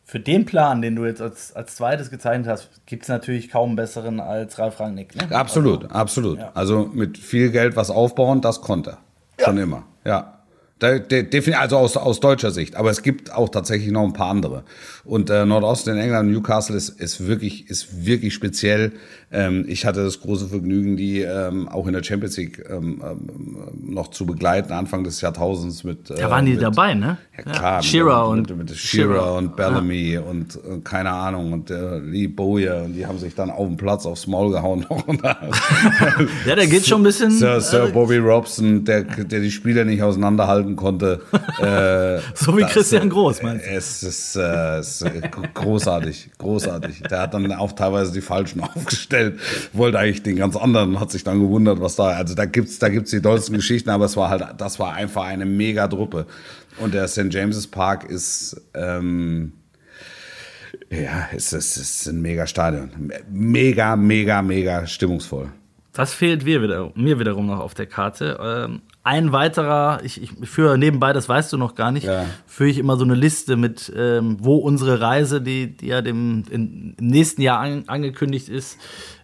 S3: für den Plan, den du jetzt als, als zweites gezeichnet hast, gibt es natürlich kaum einen besseren als Ralf Rangnick. Ne?
S2: Absolut, also, absolut. Ja. Also mit viel Geld was aufbauen, das konnte er. Ja. Schon immer. Ja. Also aus, aus deutscher Sicht. Aber es gibt auch tatsächlich noch ein paar andere. Und äh, Nordosten in England, Newcastle ist, ist wirklich, ist wirklich speziell. Ähm, ich hatte das große Vergnügen, die ähm, auch in der Champions League ähm, ähm, noch zu begleiten, Anfang des Jahrtausends mit.
S3: Äh, da waren die
S2: mit,
S3: dabei, ne?
S2: Ja, klar. Ja,
S3: Shearer
S2: mit,
S3: und.
S2: Mit, mit Shearer und Bellamy ja. und äh, keine Ahnung und äh, Lee Bowyer und die haben sich dann auf dem Platz aufs Maul gehauen.
S3: ja, der geht schon ein bisschen.
S2: Sir, Sir äh, Bobby Robson, der, der die Spieler nicht auseinanderhalten konnte.
S3: Äh, so wie das, Christian Groß, meinst
S2: du? Es ist, äh, es ist großartig, großartig. Der hat dann auch teilweise die falschen aufgestellt, wollte eigentlich den ganz anderen, hat sich dann gewundert, was da, also da gibt's, da gibt's die tollsten Geschichten, aber es war halt, das war einfach eine mega Truppe. Und der St. James's Park ist, ähm, ja, es ist, es ist ein mega Stadion. Mega, mega, mega stimmungsvoll.
S3: Das fehlt mir, wieder, mir wiederum noch auf der Karte. Ähm, ein weiterer, ich, ich führe nebenbei, das weißt du noch gar nicht, ja. führe ich immer so eine Liste mit, ähm, wo unsere Reise, die, die ja dem, in, im nächsten Jahr an, angekündigt ist,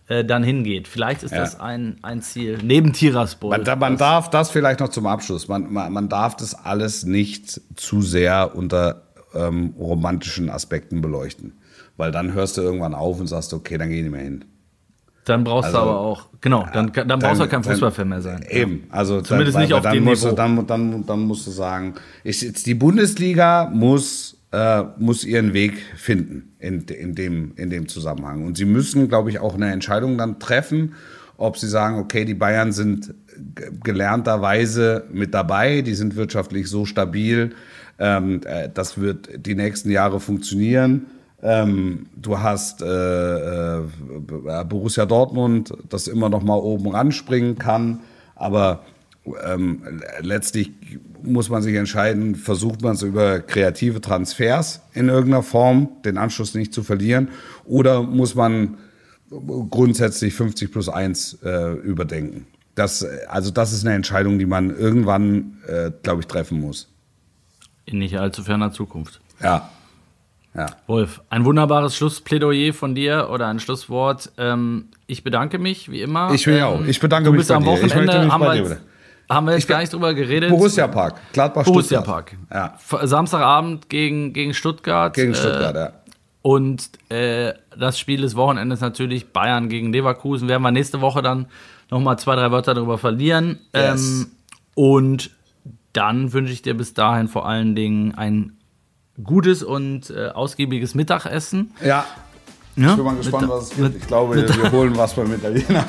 S3: äh, dann hingeht. Vielleicht ist ja. das ein, ein Ziel, neben Tiraspol.
S2: Man, man darf das vielleicht noch zum Abschluss, man, man, man darf das alles nicht zu sehr unter ähm, romantischen Aspekten beleuchten. Weil dann hörst du irgendwann auf und sagst, okay, dann geh ich nicht mehr hin.
S3: Dann brauchst also, du aber auch, genau, dann, dann, dann brauchst du kein Fußballfan mehr sein.
S2: Eben, also
S3: zumindest
S2: dann,
S3: nicht auf
S2: dann
S3: dem
S2: musst
S3: Niveau.
S2: Du, dann, dann, dann musst du sagen, jetzt die Bundesliga muss äh, muss ihren Weg finden in, in, dem, in dem Zusammenhang. Und sie müssen, glaube ich, auch eine Entscheidung dann treffen, ob sie sagen, okay, die Bayern sind gelernterweise mit dabei, die sind wirtschaftlich so stabil, ähm, äh, das wird die nächsten Jahre funktionieren ähm, du hast äh, äh, Borussia Dortmund, das immer noch mal oben ranspringen kann, aber ähm, letztlich muss man sich entscheiden, versucht man es über kreative Transfers in irgendeiner Form, den Anschluss nicht zu verlieren, oder muss man grundsätzlich 50 plus 1 äh, überdenken. Das, also das ist eine Entscheidung, die man irgendwann, äh, glaube ich, treffen muss.
S3: In nicht allzu ferner Zukunft.
S2: Ja,
S3: ja. Wolf, ein wunderbares Schlussplädoyer von dir oder ein Schlusswort. Ähm, ich bedanke mich, wie immer.
S2: Ich will ähm, auch. Ich bedanke mich
S3: bist am Wochenende. Haben wir, jetzt, haben wir jetzt gar nicht drüber geredet.
S2: Borussia Park, Gladbach
S3: Borussia Park. Ja. Samstagabend gegen, gegen Stuttgart.
S2: Gegen Stuttgart, äh, ja.
S3: Und äh, das Spiel des Wochenendes natürlich Bayern gegen Leverkusen. Werden wir nächste Woche dann nochmal zwei, drei Wörter darüber verlieren. Yes. Ähm, und dann wünsche ich dir bis dahin vor allen Dingen ein gutes und äh, ausgiebiges Mittagessen.
S2: Ja.
S3: Ja?
S2: Ich bin mal gespannt, was es gibt. Ich glaube, wir holen was beim Italiener.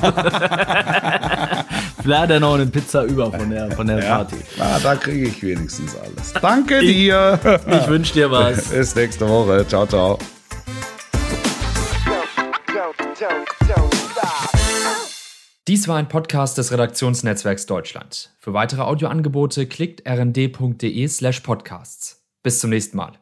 S3: Vielleicht hat er noch eine Pizza über von der, von der
S2: Ja.
S3: Party.
S2: Na, da kriege ich wenigstens alles. Danke dir.
S3: Ich wünsche dir was.
S2: Bis nächste Woche. Ciao, ciao.
S1: Dies war ein Podcast des Redaktionsnetzwerks Deutschland. Für weitere Audioangebote klickt rnd.de slash podcasts. Bis zum nächsten Mal.